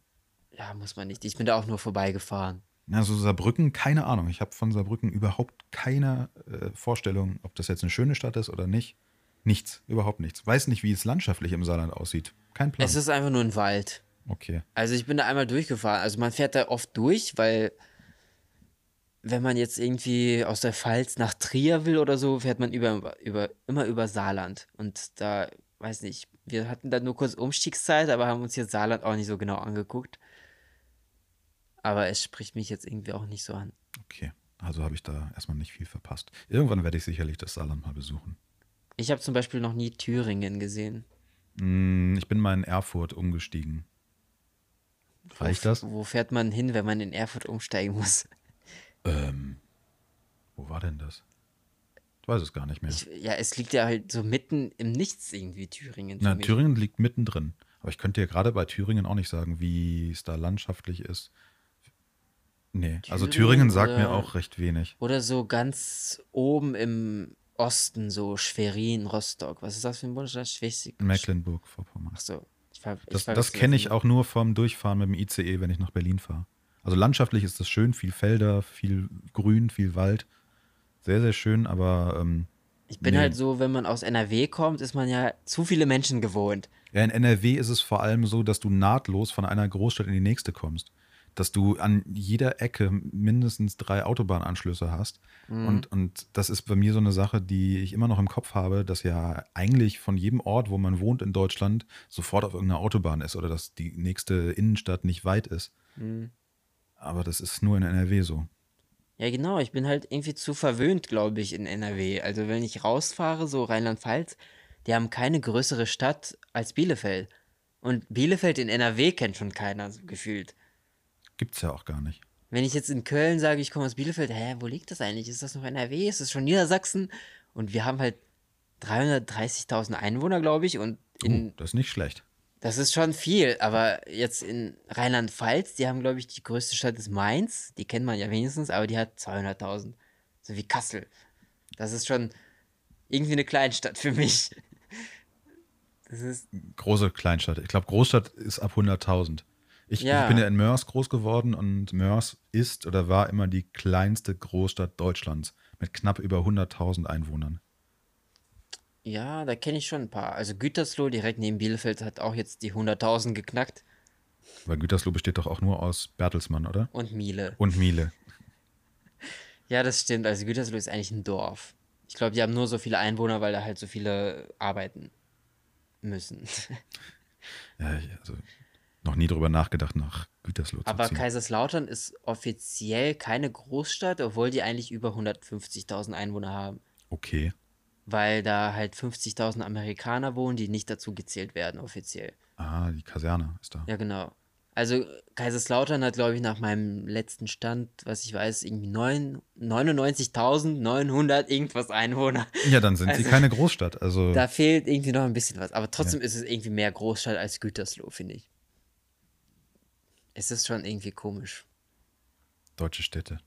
Ja, muss man nicht. Ich bin da auch nur vorbeigefahren. Also Saarbrücken, keine Ahnung. Ich habe von Saarbrücken überhaupt keine äh, Vorstellung, ob das jetzt eine schöne Stadt ist oder nicht. Nichts, überhaupt nichts. Weiß nicht, wie es landschaftlich im Saarland aussieht. Kein Plan. Es ist einfach nur ein Wald. okay. Also ich bin da einmal durchgefahren. Also man fährt da oft durch, weil wenn man jetzt irgendwie aus der Pfalz nach Trier will oder so, fährt man über, über, immer über Saarland. Und da, weiß nicht, wir hatten da nur kurz Umstiegszeit, aber haben uns jetzt Saarland auch nicht so genau angeguckt. Aber es spricht mich jetzt irgendwie auch nicht so an. Okay. Also habe ich da erstmal nicht viel verpasst. Irgendwann werde ich sicherlich das Saarland mal besuchen. Ich habe zum Beispiel noch nie Thüringen gesehen. Hm, ich bin mal in Erfurt umgestiegen. Reicht das? Wo fährt man hin, wenn man in Erfurt umsteigen muss? Ähm, wo war denn das? Ich weiß es gar nicht mehr. Ich, ja, es liegt ja halt so mitten im Nichts irgendwie, Thüringen. Na, mich. Thüringen liegt mittendrin. Aber ich könnte dir gerade bei Thüringen auch nicht sagen, wie es da landschaftlich ist. Nee, also Thüringen Thüringen sagt mir oder- auch recht wenig. Oder so ganz oben im Osten, so Schwerin, Rostock. Was ist das für ein Bundesland? Schleswig. Mecklenburg-Vorpommern. Ach so. Ich ver ich Das, das kenne ich auch nur vom Durchfahren mit dem ICE, wenn ich nach Berlin fahre. Also landschaftlich ist das schön, viel Felder, viel Grün, viel Wald. Sehr, sehr schön, aber ähm, Ich bin nee. halt so, wenn man aus NRW kommt, ist man ja zu viele Menschen gewohnt. Ja, in NRW ist es vor allem so, dass du nahtlos von einer Großstadt in die nächste kommst. Dass du an jeder Ecke mindestens drei Autobahnanschlüsse hast. Mhm. Und, und das ist bei mir so eine Sache, die ich immer noch im Kopf habe, dass ja eigentlich von jedem Ort, wo man wohnt in Deutschland, sofort auf irgendeiner Autobahn ist oder dass die nächste Innenstadt nicht weit ist. Mhm. Aber das ist nur in NRW so. Ja, genau. Ich bin halt irgendwie zu verwöhnt, glaube ich, in NRW. Also, wenn ich rausfahre, so Rheinland-Pfalz, die haben keine größere Stadt als Bielefeld. Und Bielefeld in NRW kennt schon keiner, so gefühlt. Gibt's ja auch gar nicht. Wenn ich jetzt in Köln sage, ich komme aus Bielefeld, hä, wo liegt das eigentlich? Ist das noch NRW? Ist das schon Niedersachsen? Und wir haben halt 330.000 Einwohner, glaube ich. Und in, Uh, das ist nicht schlecht. Das ist schon viel. Aber jetzt in Rheinland-Pfalz, die haben, glaube ich, die größte Stadt ist Mainz. Die kennt man ja wenigstens, aber die hat 200.000. So wie Kassel. Das ist schon irgendwie eine Kleinstadt für mich. Das ist, Große Kleinstadt. Ich glaube, Großstadt ist ab 100.000. Ich, Ja. ich bin ja in Mörs groß geworden und Mörs ist oder war immer die kleinste Großstadt Deutschlands mit knapp über 100.000 Einwohnern. Ja, da kenne ich schon ein paar. Also Gütersloh direkt neben Bielefeld hat auch jetzt die 100.000 geknackt. Weil Gütersloh besteht doch auch nur aus Bertelsmann, oder? Und Miele. Und Miele. Ja, das stimmt. Also Gütersloh ist eigentlich ein Dorf. Ich glaube, die haben nur so viele Einwohner, weil da halt so viele arbeiten müssen. Ja, ich- also noch nie drüber nachgedacht, nach Gütersloh zu Aber ziehen. Kaiserslautern ist offiziell keine Großstadt, obwohl die eigentlich über 150.000 Einwohner haben. Okay. Weil da halt 50.000 Amerikaner wohnen, die nicht dazu gezählt werden, offiziell. Ah, die Kaserne ist da. Ja, genau. Also Kaiserslautern hat, glaube ich, nach meinem letzten Stand, was ich weiß, irgendwie neun- 99.900 irgendwas Einwohner. Ja, dann sind sie Also- keine Großstadt. Also Da fehlt irgendwie noch ein bisschen was. Aber trotzdem ist es irgendwie mehr Großstadt als Gütersloh, finde ich. Es ist schon irgendwie komisch. deutsche Städte.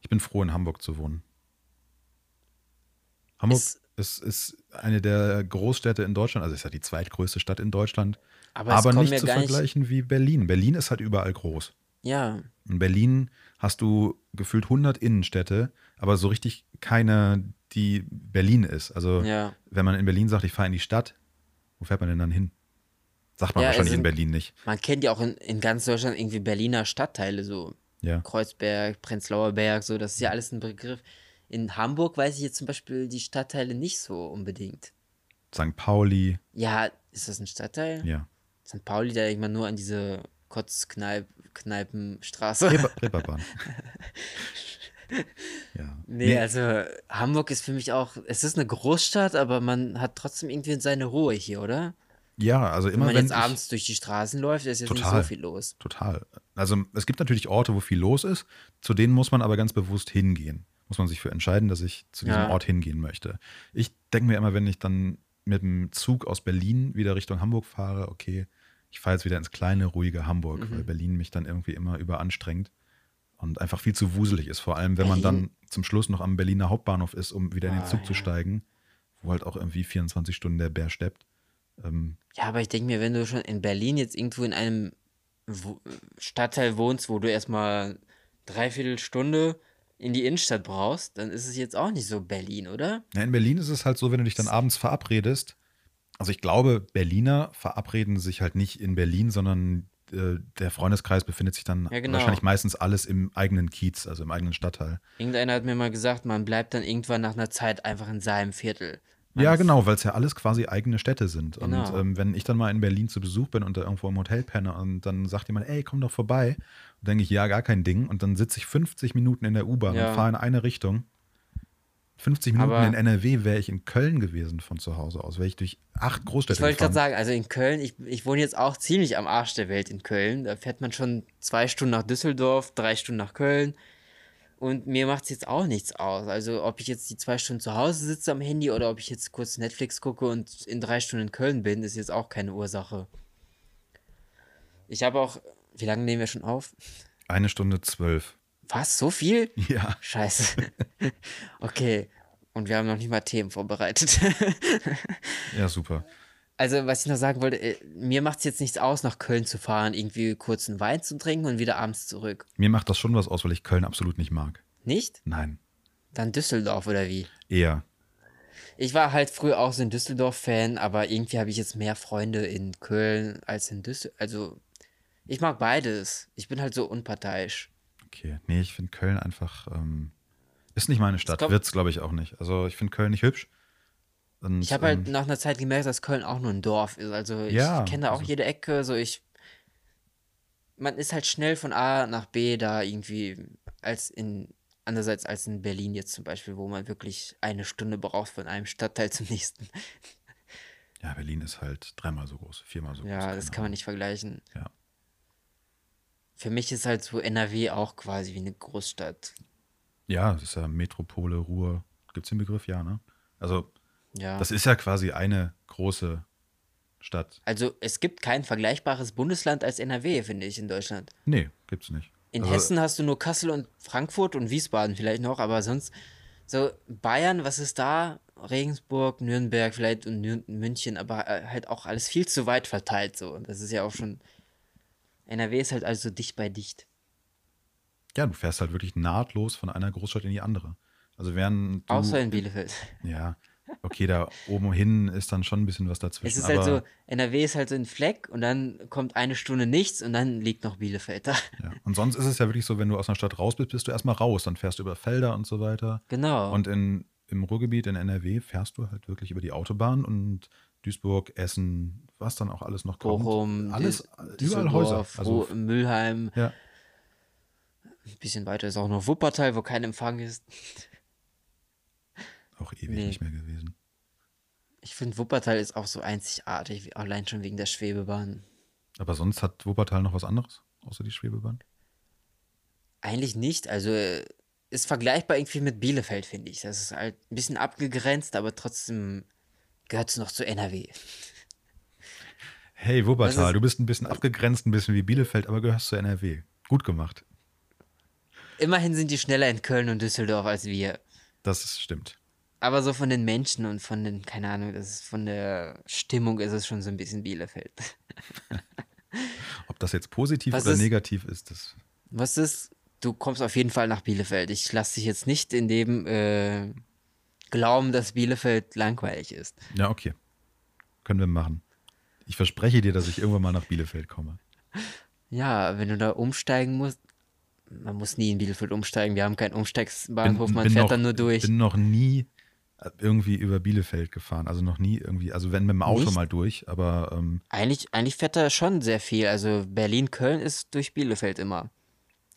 Ich bin froh, in Hamburg zu wohnen. Hamburg Ist- ist, ist eine der Großstädte in Deutschland, also ist ja die zweitgrößte Stadt in Deutschland, Aber, aber nicht zu gar nicht. vergleichen wie Berlin. Berlin ist halt überall groß. Ja, In Berlin hast du gefühlt 100 Innenstädte, aber so richtig keine, die Berlin ist. Also ja. wenn man in Berlin sagt, ich fahre in die Stadt, wo fährt man denn dann hin? Sagt man Ja, wahrscheinlich es in sind- Berlin nicht. Man kennt ja auch in, in ganz Deutschland irgendwie Berliner Stadtteile, so Ja. Kreuzberg, Prenzlauer Berg, so, das ist ja alles ein Begriff. In Hamburg weiß ich jetzt zum Beispiel die Stadtteile nicht so unbedingt. St. Pauli, Ja, ist das ein Stadtteil? ja. St. Pauli, da denkt man nur an diese Kotzkneipenstraße. Reeper- Reeperbahn. ja. Nee, also Hamburg ist für mich auch, es ist eine Großstadt, aber man hat trotzdem irgendwie seine Ruhe hier, oder? ja, also Wenn immer man wenn jetzt ich, abends durch die Straßen läuft, ist jetzt nicht Total. so viel los. Total. Also es gibt natürlich Orte, wo viel los ist, zu denen muss man aber ganz bewusst hingehen. Muss man sich für entscheiden, dass ich zu diesem Ja. Ort hingehen möchte. Ich denke mir immer, wenn ich dann mit dem Zug aus Berlin wieder Richtung Hamburg fahre, okay, ich fahre jetzt wieder ins kleine, ruhige Hamburg, Mhm. weil Berlin mich dann irgendwie immer überanstrengt und einfach viel zu wuselig ist. Vor allem, wenn man dann zum Schluss noch am Berliner Hauptbahnhof ist, um wieder in den Ah, Zug zu ja. steigen, wo halt auch irgendwie 24 Stunden der Bär steppt. Ähm, Ja, aber ich denke mir, wenn du schon in Berlin jetzt irgendwo in einem Stadtteil wohnst, wo du erstmal dreiviertel Stunde in die Innenstadt brauchst, dann ist es jetzt auch nicht so Berlin, oder? Ja, in Berlin ist es halt so, wenn du dich dann abends verabredest. Also ich glaube, Berliner verabreden sich halt nicht in Berlin, sondern äh, der Freundeskreis befindet sich dann Ja, genau. wahrscheinlich meistens alles im eigenen Kiez, also im eigenen Stadtteil. Irgendeiner hat mir mal gesagt, man bleibt dann irgendwann nach einer Zeit einfach in seinem Viertel. Ja, genau, weil es ja alles quasi eigene Städte sind. Und Genau. ähm, wenn ich dann mal in Berlin zu Besuch bin und da irgendwo im Hotel penne und dann sagt jemand, ey, komm doch vorbei, dann denke ich, ja, gar kein Ding. Und dann sitze ich 50 Minuten in der U-Bahn Ja. und fahre in eine Richtung. 50 Minuten Aber- in NRW wäre ich in Köln gewesen von zu Hause aus. Wäre ich durch acht Großstädte Ich wollte gerade gefahren. sagen, also in Köln, ich, ich wohne jetzt auch ziemlich am Arsch der Welt in Köln. Da fährt man schon zwei Stunden nach Düsseldorf, drei Stunden nach Köln. Und mir macht es jetzt auch nichts aus. Also ob ich jetzt die zwei Stunden zu Hause sitze am Handy oder ob ich jetzt kurz Netflix gucke und in drei Stunden in Köln bin, ist jetzt auch keine Ursache. Ich habe auch, wie lange nehmen wir schon auf? Eine Stunde zwölf. Was? So viel? Ja. Scheiße. okay. Und wir haben noch nicht mal Themen vorbereitet. Ja, super. Also, was ich noch sagen wollte, äh, mir macht es jetzt nichts aus, nach Köln zu fahren, irgendwie kurz einen Wein zu trinken und wieder abends zurück. Mir macht das schon was aus, weil ich Köln absolut nicht mag. Nicht? Nein. Dann Düsseldorf oder wie? Eher. Ich war halt früher auch so ein Düsseldorf-Fan, aber irgendwie habe ich jetzt mehr Freunde in Köln als in Düsseldorf. Also, ich mag beides. Ich bin halt so unparteiisch. Okay. Nee, ich finde Köln einfach. Ähm, ist nicht meine Stadt. kommt- Wird's, glaube ich, auch nicht. Also, ich finde Köln nicht hübsch. Und, Ich habe halt ähm, nach einer Zeit gemerkt, dass Köln auch nur ein Dorf ist. Also, ich Ja, kenne da auch also- jede Ecke. So, ich. Man ist halt schnell von A nach B da irgendwie, als in. Andererseits als in Berlin jetzt zum Beispiel, wo man wirklich eine Stunde braucht von einem Stadtteil zum nächsten. ja, Berlin ist halt dreimal so groß, viermal so groß. Ja, das kann man nicht vergleichen. Ja. Für mich ist halt so NRW auch quasi wie eine Großstadt. Ja, das ist ja Metropole, Ruhr. Gibt es den Begriff? Ja, ne? Also, Ja. das ist ja quasi eine große Stadt. Also es gibt kein vergleichbares Bundesland als NRW, finde ich, in Deutschland. Nee, gibt's nicht. In Also, Hessen hast du nur Kassel und Frankfurt und Wiesbaden vielleicht noch, aber sonst so Bayern, was ist da? Regensburg, Nürnberg vielleicht und Nür München, aber äh, halt auch alles viel zu weit verteilt so. Und das ist ja auch schon NRW ist halt also dicht bei dicht. Ja, du fährst halt wirklich nahtlos von einer Großstadt in die andere. Also während du, Außer in Bielefeld. Ja, okay, da oben hin ist dann schon ein bisschen was dazwischen. Es ist halt so, NRW ist halt so ein Fleck und dann kommt eine Stunde nichts und dann liegt noch Bielefeld da. Ja. Und sonst ist es ja wirklich so, wenn du aus einer Stadt raus bist, bist du erstmal raus. Dann fährst du über Felder und so weiter. Genau. Und in, im Ruhrgebiet in NRW fährst du halt wirklich über die Autobahn und Duisburg, Essen, was dann auch alles noch kommt. Bochum, alles, Dü- überall Häuser. Also, Mülheim. ja, Ein bisschen weiter ist auch noch Wuppertal, wo kein Empfang ist. Auch ewig Nee. nicht mehr gewesen. Ich finde, Wuppertal ist auch so einzigartig, allein schon wegen der Schwebebahn. Aber sonst hat Wuppertal noch was anderes, außer die Schwebebahn? Eigentlich nicht, also äh, ist vergleichbar irgendwie mit Bielefeld, finde ich. Das ist halt ein bisschen abgegrenzt, aber trotzdem gehört es noch zu NRW. Hey, Wuppertal, du bist ein bisschen abgegrenzt, ein bisschen wie Bielefeld, aber gehörst zu NRW. Gut gemacht. Immerhin sind die schneller in Köln und Düsseldorf als wir. Das ist, stimmt. Aber so von den Menschen und von den, keine Ahnung, das ist von der Stimmung ist es schon so ein bisschen Bielefeld. Ob das jetzt positiv Was oder ist- negativ ist, das. Was ist? Du kommst auf jeden Fall nach Bielefeld. Ich lasse dich jetzt nicht in dem äh, glauben, dass Bielefeld langweilig ist. Ja, okay. Können wir machen. Ich verspreche dir, dass ich irgendwann mal nach Bielefeld komme. Ja, wenn du da umsteigen musst, man muss nie in Bielefeld umsteigen. Wir haben keinen Umsteigsbahnhof, Bin- man bin fährt noch- dann nur durch. bin noch nie irgendwie über Bielefeld gefahren. Also noch nie irgendwie, also wenn mit dem Auto Nicht? mal durch, aber ähm, Eigentlich, eigentlich fährt da schon sehr viel. Also Berlin-Köln ist durch Bielefeld immer.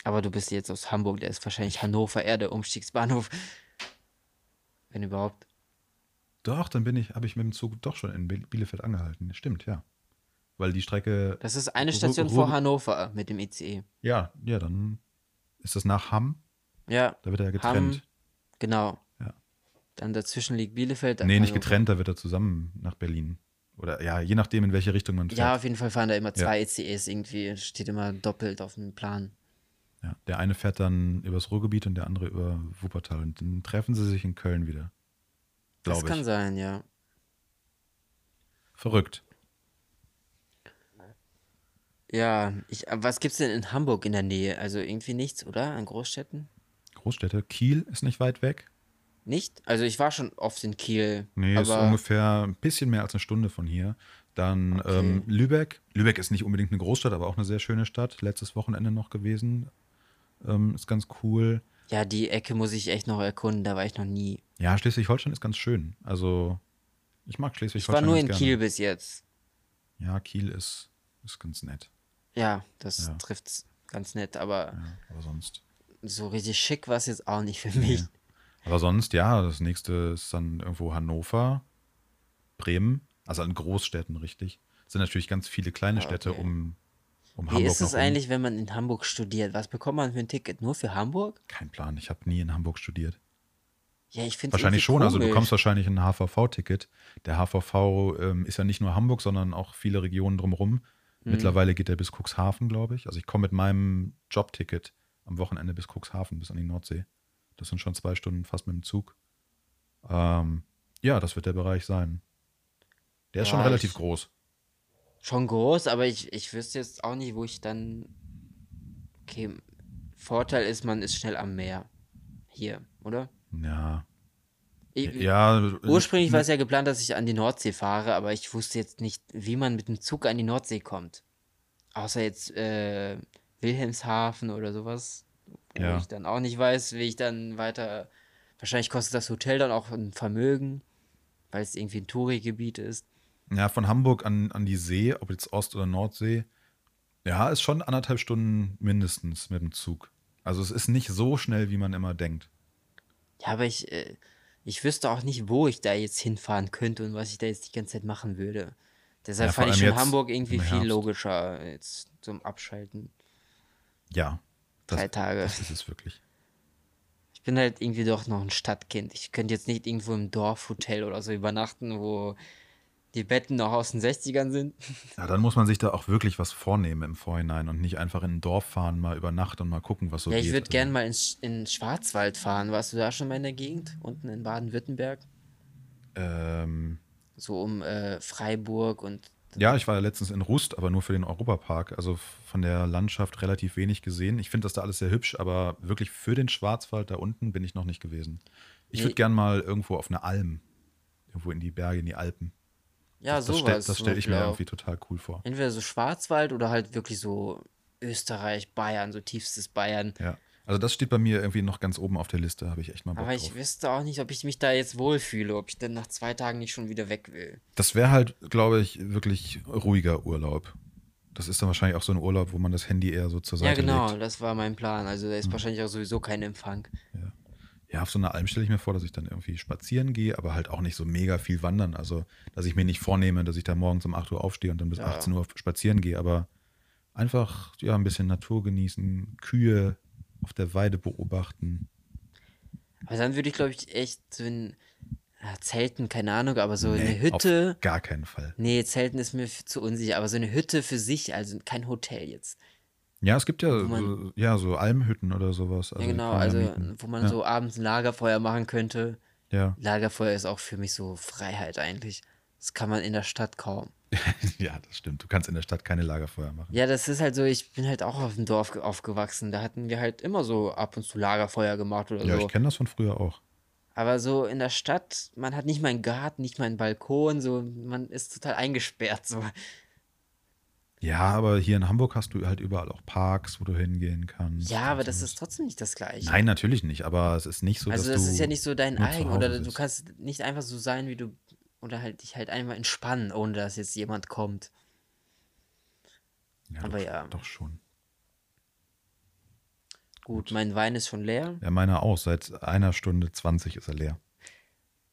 Aber du bist jetzt aus Hamburg, der ist wahrscheinlich Hannover eher der Umstiegsbahnhof. Wenn überhaupt. doch, dann bin ich, habe ich mit dem Zug doch schon in Biel- Bielefeld angehalten. Stimmt, ja. Weil die Strecke, Das ist eine Station Ru- vor Hannover mit dem ICE. ja, ja, dann ist das nach Hamm, Ja, da wird er ja getrennt. Hamm, genau. Dann dazwischen liegt Bielefeld. nee, nicht getrennt, da wird er zusammen nach Berlin. Oder ja, je nachdem, in welche Richtung man fährt. Ja, auf jeden Fall fahren da immer Ja. zwei ICEs irgendwie. Steht immer doppelt auf dem Plan. Ja, der eine fährt dann übers Ruhrgebiet und der andere über Wuppertal. Und dann treffen sie sich in Köln wieder. Das kann ich. sein, ja. Verrückt. Ja, ich, was gibt's denn in Hamburg in der Nähe? Also irgendwie nichts, oder? An Großstädten? Großstädte. Kiel ist nicht weit weg. Nicht? Also ich war schon oft in Kiel. Nee, ist aber ungefähr ein bisschen mehr als eine Stunde von hier. Dann Okay. ähm, Lübeck. Lübeck ist nicht unbedingt eine Großstadt, aber auch eine sehr schöne Stadt. Letztes Wochenende noch gewesen. Ähm, ist ganz cool. ja, die Ecke muss ich echt noch erkunden, da war ich noch nie. Ja, Schleswig-Holstein ist ganz schön. Also, ich mag Ich Schleswig-Holstein. war nur in ganz Kiel gerne. bis jetzt. Ja, Kiel ist, ist ganz nett. Ja, das Ja. trifft's ganz nett, aber Ja, aber sonst. so richtig schick war es jetzt auch nicht für mich. Aber sonst, ja, das nächste ist dann irgendwo Hannover, Bremen, also in Großstädten, richtig. Es sind natürlich ganz viele kleine Ah, Städte okay. um, um Wie Hamburg. ist es eigentlich, wenn man in Hamburg studiert? Was bekommt man für ein Ticket? Nur für Hamburg? Kein Plan, ich habe nie in Hamburg studiert. Ja, ich finde Wahrscheinlich schon, also du komisch. bekommst wahrscheinlich ein HVV-Ticket. Der HVV ähm, ist ja nicht nur Hamburg, sondern auch viele Regionen drumherum. Mhm. Mittlerweile geht er bis Cuxhaven, glaube ich. Also ich komme mit meinem Jobticket am Wochenende bis Cuxhaven, bis an die Nordsee. Das sind schon zwei Stunden fast mit dem Zug. Ähm, ja, das wird der Bereich sein. Der ist Ja, schon relativ ich- groß. Schon groß, aber ich, ich wüsste jetzt auch nicht, wo ich dann. Okay, Vorteil ist, man ist schnell am Meer. Hier, oder? Ja. Ich, Ja. Ursprünglich war es ja geplant, dass ich an die Nordsee fahre, aber ich wusste jetzt nicht, wie man mit dem Zug an die Nordsee kommt. Außer jetzt äh, Wilhelmshaven oder sowas, wo Ja. ich dann auch nicht weiß, wie ich dann weiter. Wahrscheinlich kostet das Hotel dann auch ein Vermögen, weil es irgendwie ein Touri-Gebiet ist. Ja, von Hamburg an, an die See, ob jetzt Ost- oder Nordsee, ja, ist schon anderthalb Stunden mindestens mit dem Zug. Also es ist nicht so schnell, wie man immer denkt. Ja, aber ich, äh, ich wüsste auch nicht, wo ich da jetzt hinfahren könnte und was ich da jetzt die ganze Zeit machen würde. Deshalb Ja, fand ich schon Hamburg irgendwie viel logischer jetzt zum Abschalten. Ja. Das, Drei Tage. Das ist es wirklich. Ich bin halt irgendwie doch noch ein Stadtkind. Ich könnte jetzt nicht irgendwo im Dorfhotel oder so übernachten, wo die Betten noch aus den 60ern sind. Ja, dann muss man sich da auch wirklich was vornehmen im Vorhinein und nicht einfach in ein Dorf fahren, mal über Nacht und mal gucken, was so ja, ich geht. würde Also, gern mal in, in Schwarzwald fahren. Warst du da schon mal in der Gegend? Unten in Baden-Württemberg? Ähm, So um äh, Freiburg und. Ja, ich war ja letztens in Rust, aber nur für den Europapark. Also von der Landschaft relativ wenig gesehen. Ich finde das da alles sehr hübsch, aber wirklich für den Schwarzwald da unten bin ich noch nicht gewesen. Ich Nee. würde gern mal irgendwo auf eine Alm. Irgendwo in die Berge, in die Alpen. Ja, das, sowas. stell- das stelle ich mir irgendwie total cool vor. Entweder so Schwarzwald oder halt wirklich so Österreich, Bayern, so tiefstes Bayern. Ja. Also das steht bei mir irgendwie noch ganz oben auf der Liste, habe ich echt mal Bock Aber ich drauf. wüsste auch nicht, ob ich mich da jetzt wohlfühle, ob ich dann nach zwei Tagen nicht schon wieder weg will. Das wäre halt, glaube ich, wirklich ruhiger Urlaub. Das ist dann wahrscheinlich auch so ein Urlaub, wo man das Handy eher so zur Ja, Seite genau, legt. das war mein Plan. Also da ist wahrscheinlich auch sowieso kein Empfang. Ja, auf so einer Alm stelle ich mir vor, dass ich dann irgendwie spazieren gehe, aber halt auch nicht so mega viel wandern. Also, dass ich mir nicht vornehme, dass ich da morgens um 8 Uhr aufstehe und dann bis Ja. 18 Uhr spazieren gehe, aber einfach, ja, ein bisschen Natur genießen, Kühe auf der Weide beobachten. Aber dann würde ich, glaube ich, echt so in ja, Zelten, keine Ahnung, aber so eine Nee, Hütte. Auf gar keinen Fall. Nee, Zelten ist mir zu unsicher, aber so eine Hütte für sich, also kein Hotel jetzt. Ja, es gibt ja, man- so, ja so Almhütten oder sowas. Ja, Also genau, kann man also mieten. wo man ja. so abends ein Lagerfeuer machen könnte. Ja. Lagerfeuer ist auch für mich so Freiheit eigentlich. Das kann man in der Stadt kaum. ja, das stimmt. Du kannst in der Stadt keine Lagerfeuer machen. Ja, das ist halt so, ich bin halt auch auf dem Dorf ge- aufgewachsen. Da hatten wir halt immer so ab und zu Lagerfeuer gemacht oder Ja, so. ich kenne das von früher auch. Aber so in der Stadt, man hat nicht mal einen Garten, nicht mal einen Balkon, so, man ist total eingesperrt. So. Ja, aber hier in Hamburg hast du halt überall auch Parks, wo du hingehen kannst. Ja, aber das ist trotzdem nicht das Gleiche. Nein, natürlich nicht, aber es ist nicht so, also, dass das du. ist ja nicht so dein eigen, oder du kannst nicht einfach so sein, wie du, oder halt dich halt einfach entspannen, ohne dass jetzt jemand kommt. Ja, aber doch, ja. Doch schon. Gut, mein Wein ist schon leer. Ja, meiner auch. Seit einer Stunde 20 ist er leer.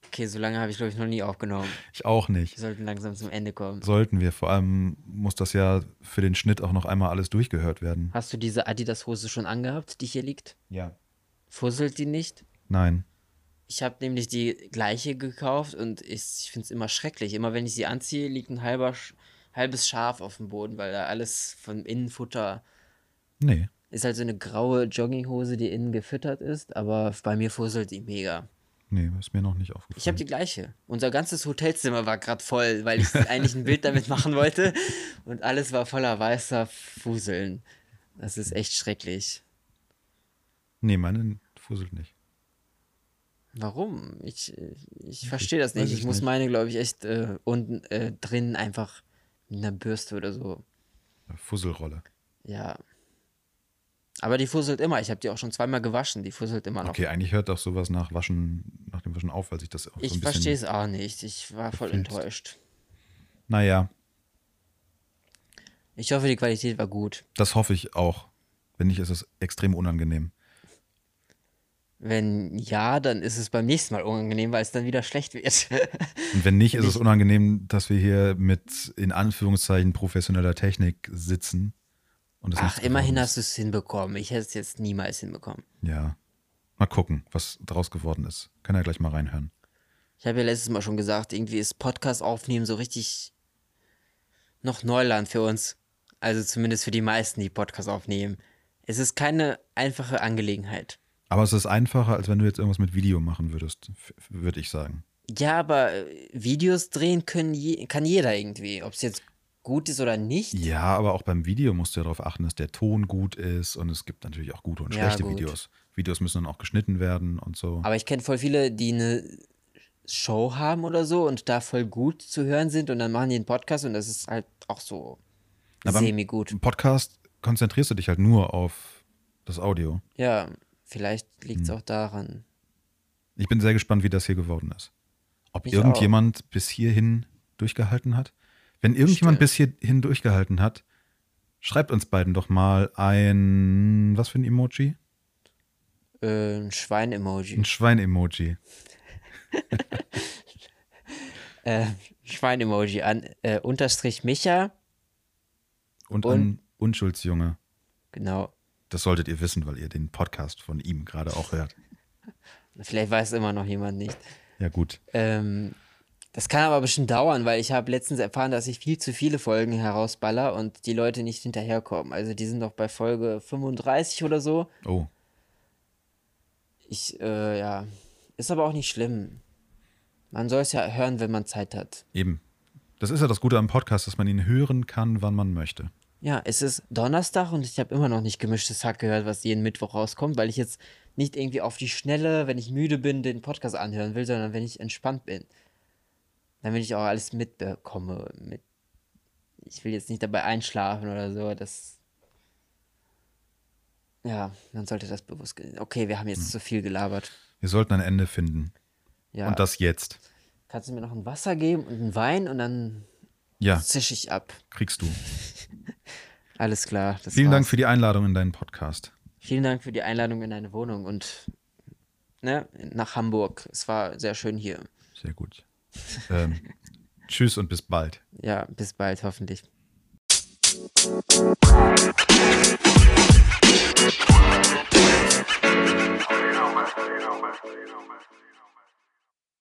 Okay, so lange habe ich, glaube ich, noch nie aufgenommen. Ich auch nicht. Wir sollten langsam zum Ende kommen. Sollten wir. Vor allem muss das ja für den Schnitt auch noch einmal alles durchgehört werden. Hast du diese Adidas-Hose schon angehabt, die hier liegt? Ja. Fusselt die nicht? Nein. Ich habe nämlich die gleiche gekauft und ich, ich finde es immer schrecklich. Immer wenn ich sie anziehe, liegt ein halber, halbes Schaf auf dem Boden, weil da alles von Innenfutter Nee. ist halt so eine graue Jogginghose, die innen gefüttert ist, aber bei mir fusselt die mega. Nee, ist mir noch nicht aufgefallen. Ich habe die gleiche. Unser ganzes Hotelzimmer war gerade voll, weil ich eigentlich ein Bild damit machen wollte und alles war voller weißer Fuseln. Das ist echt schrecklich. Nee, meine fusselt nicht. Warum? Ich, ich verstehe das nicht. ich Ich muss nicht. meine, glaube ich, echt äh, unten äh, drin einfach mit einer Bürste oder so. Fusselrolle. Ja. Aber die fusselt immer. Ich habe die auch schon zweimal gewaschen. Die fusselt immer noch. Okay, eigentlich hört auch sowas nach Waschen, nach dem Waschen auf, weil sich das auch so ein ich verstehe es auch nicht. Ich war voll gefilzt. enttäuscht. Naja, Ich hoffe, die Qualität war gut. das hoffe ich auch. Wenn nicht, ist es extrem unangenehm. Wenn ja, dann ist es beim nächsten Mal unangenehm, weil es dann wieder schlecht wird. Und wenn nicht, ist es unangenehm, dass wir hier mit in Anführungszeichen professioneller Technik sitzen. Ach, immerhin hast du es hinbekommen. Ich hätte es jetzt niemals hinbekommen. Ja. Mal gucken, was draus geworden ist. Kann ja gleich mal reinhören. Ich habe ja letztes Mal schon gesagt, irgendwie ist Podcast aufnehmen so richtig noch Neuland für uns. Also zumindest für die meisten, die Podcast aufnehmen. Es ist keine einfache Angelegenheit. Aber es ist einfacher, als wenn du jetzt irgendwas mit Video machen würdest, würde ich sagen. Ja, aber äh, Videos drehen können je, kann jeder irgendwie. Ob es jetzt gut ist oder nicht. Ja, aber auch beim Video musst du ja darauf achten, dass der Ton gut ist und es gibt natürlich auch gute und Ja, schlechte gut. Videos. Videos müssen dann auch geschnitten werden und so. Aber ich kenne voll viele, die eine Show haben oder so und da voll gut zu hören sind und dann machen die einen Podcast und das ist halt auch so Aber- semi-gut. Im Podcast konzentrierst du dich halt nur auf das Audio. Ja, vielleicht liegt Hm. es auch daran. Ich bin sehr gespannt, wie das hier geworden ist. Ob Ich irgendjemand bis hierhin durchgehalten hat. Wenn irgendjemand bis hierhin durchgehalten hat, schreibt uns beiden doch mal ein, was für ein Emoji? Äh, ein Schwein-Emoji. Ein Schwein-Emoji. äh, Schwein-Emoji an äh, Unterstrich Micha. Und, Und- ein Unschuldsjunge. Genau. Das solltet ihr wissen, weil ihr den Podcast von ihm gerade auch hört. Vielleicht weiß immer noch jemand nicht. Ja, gut. Ähm, das kann aber bestimmt dauern, weil ich habe letztens erfahren, dass ich viel zu viele Folgen herausballer und die Leute nicht hinterherkommen. Also die sind noch bei Folge 35 oder so. Oh, Ich, äh, ja. Ist aber auch nicht schlimm. Man soll es ja hören, wenn man Zeit hat. eben. Das ist ja das Gute am Podcast, dass man ihn hören kann, wann man möchte. Ja, es ist Donnerstag und ich habe immer noch nicht gemischtes Hack gehört, was jeden Mittwoch rauskommt, weil ich jetzt nicht irgendwie auf die Schnelle, wenn ich müde bin, den Podcast anhören will, sondern wenn ich entspannt bin. Damit ich auch alles mitbekomme. Mit ich will jetzt nicht dabei einschlafen oder so. Das. Ja, man sollte das bewusst. Okay, wir haben jetzt zu viel gelabert. Wir sollten ein Ende finden. Ja. Und das jetzt. Kannst du mir noch ein Wasser geben und einen Wein und dann Ja, zisch ich ab. kriegst du. Alles klar. Das Vielen Dank war's. für die Einladung in deinen Podcast. Vielen Dank für die Einladung in deine Wohnung und ne, nach Hamburg. Es war sehr schön hier. Sehr gut. ähm, tschüss und bis bald. Ja, bis bald hoffentlich. You know, man. You know, man. You know, man.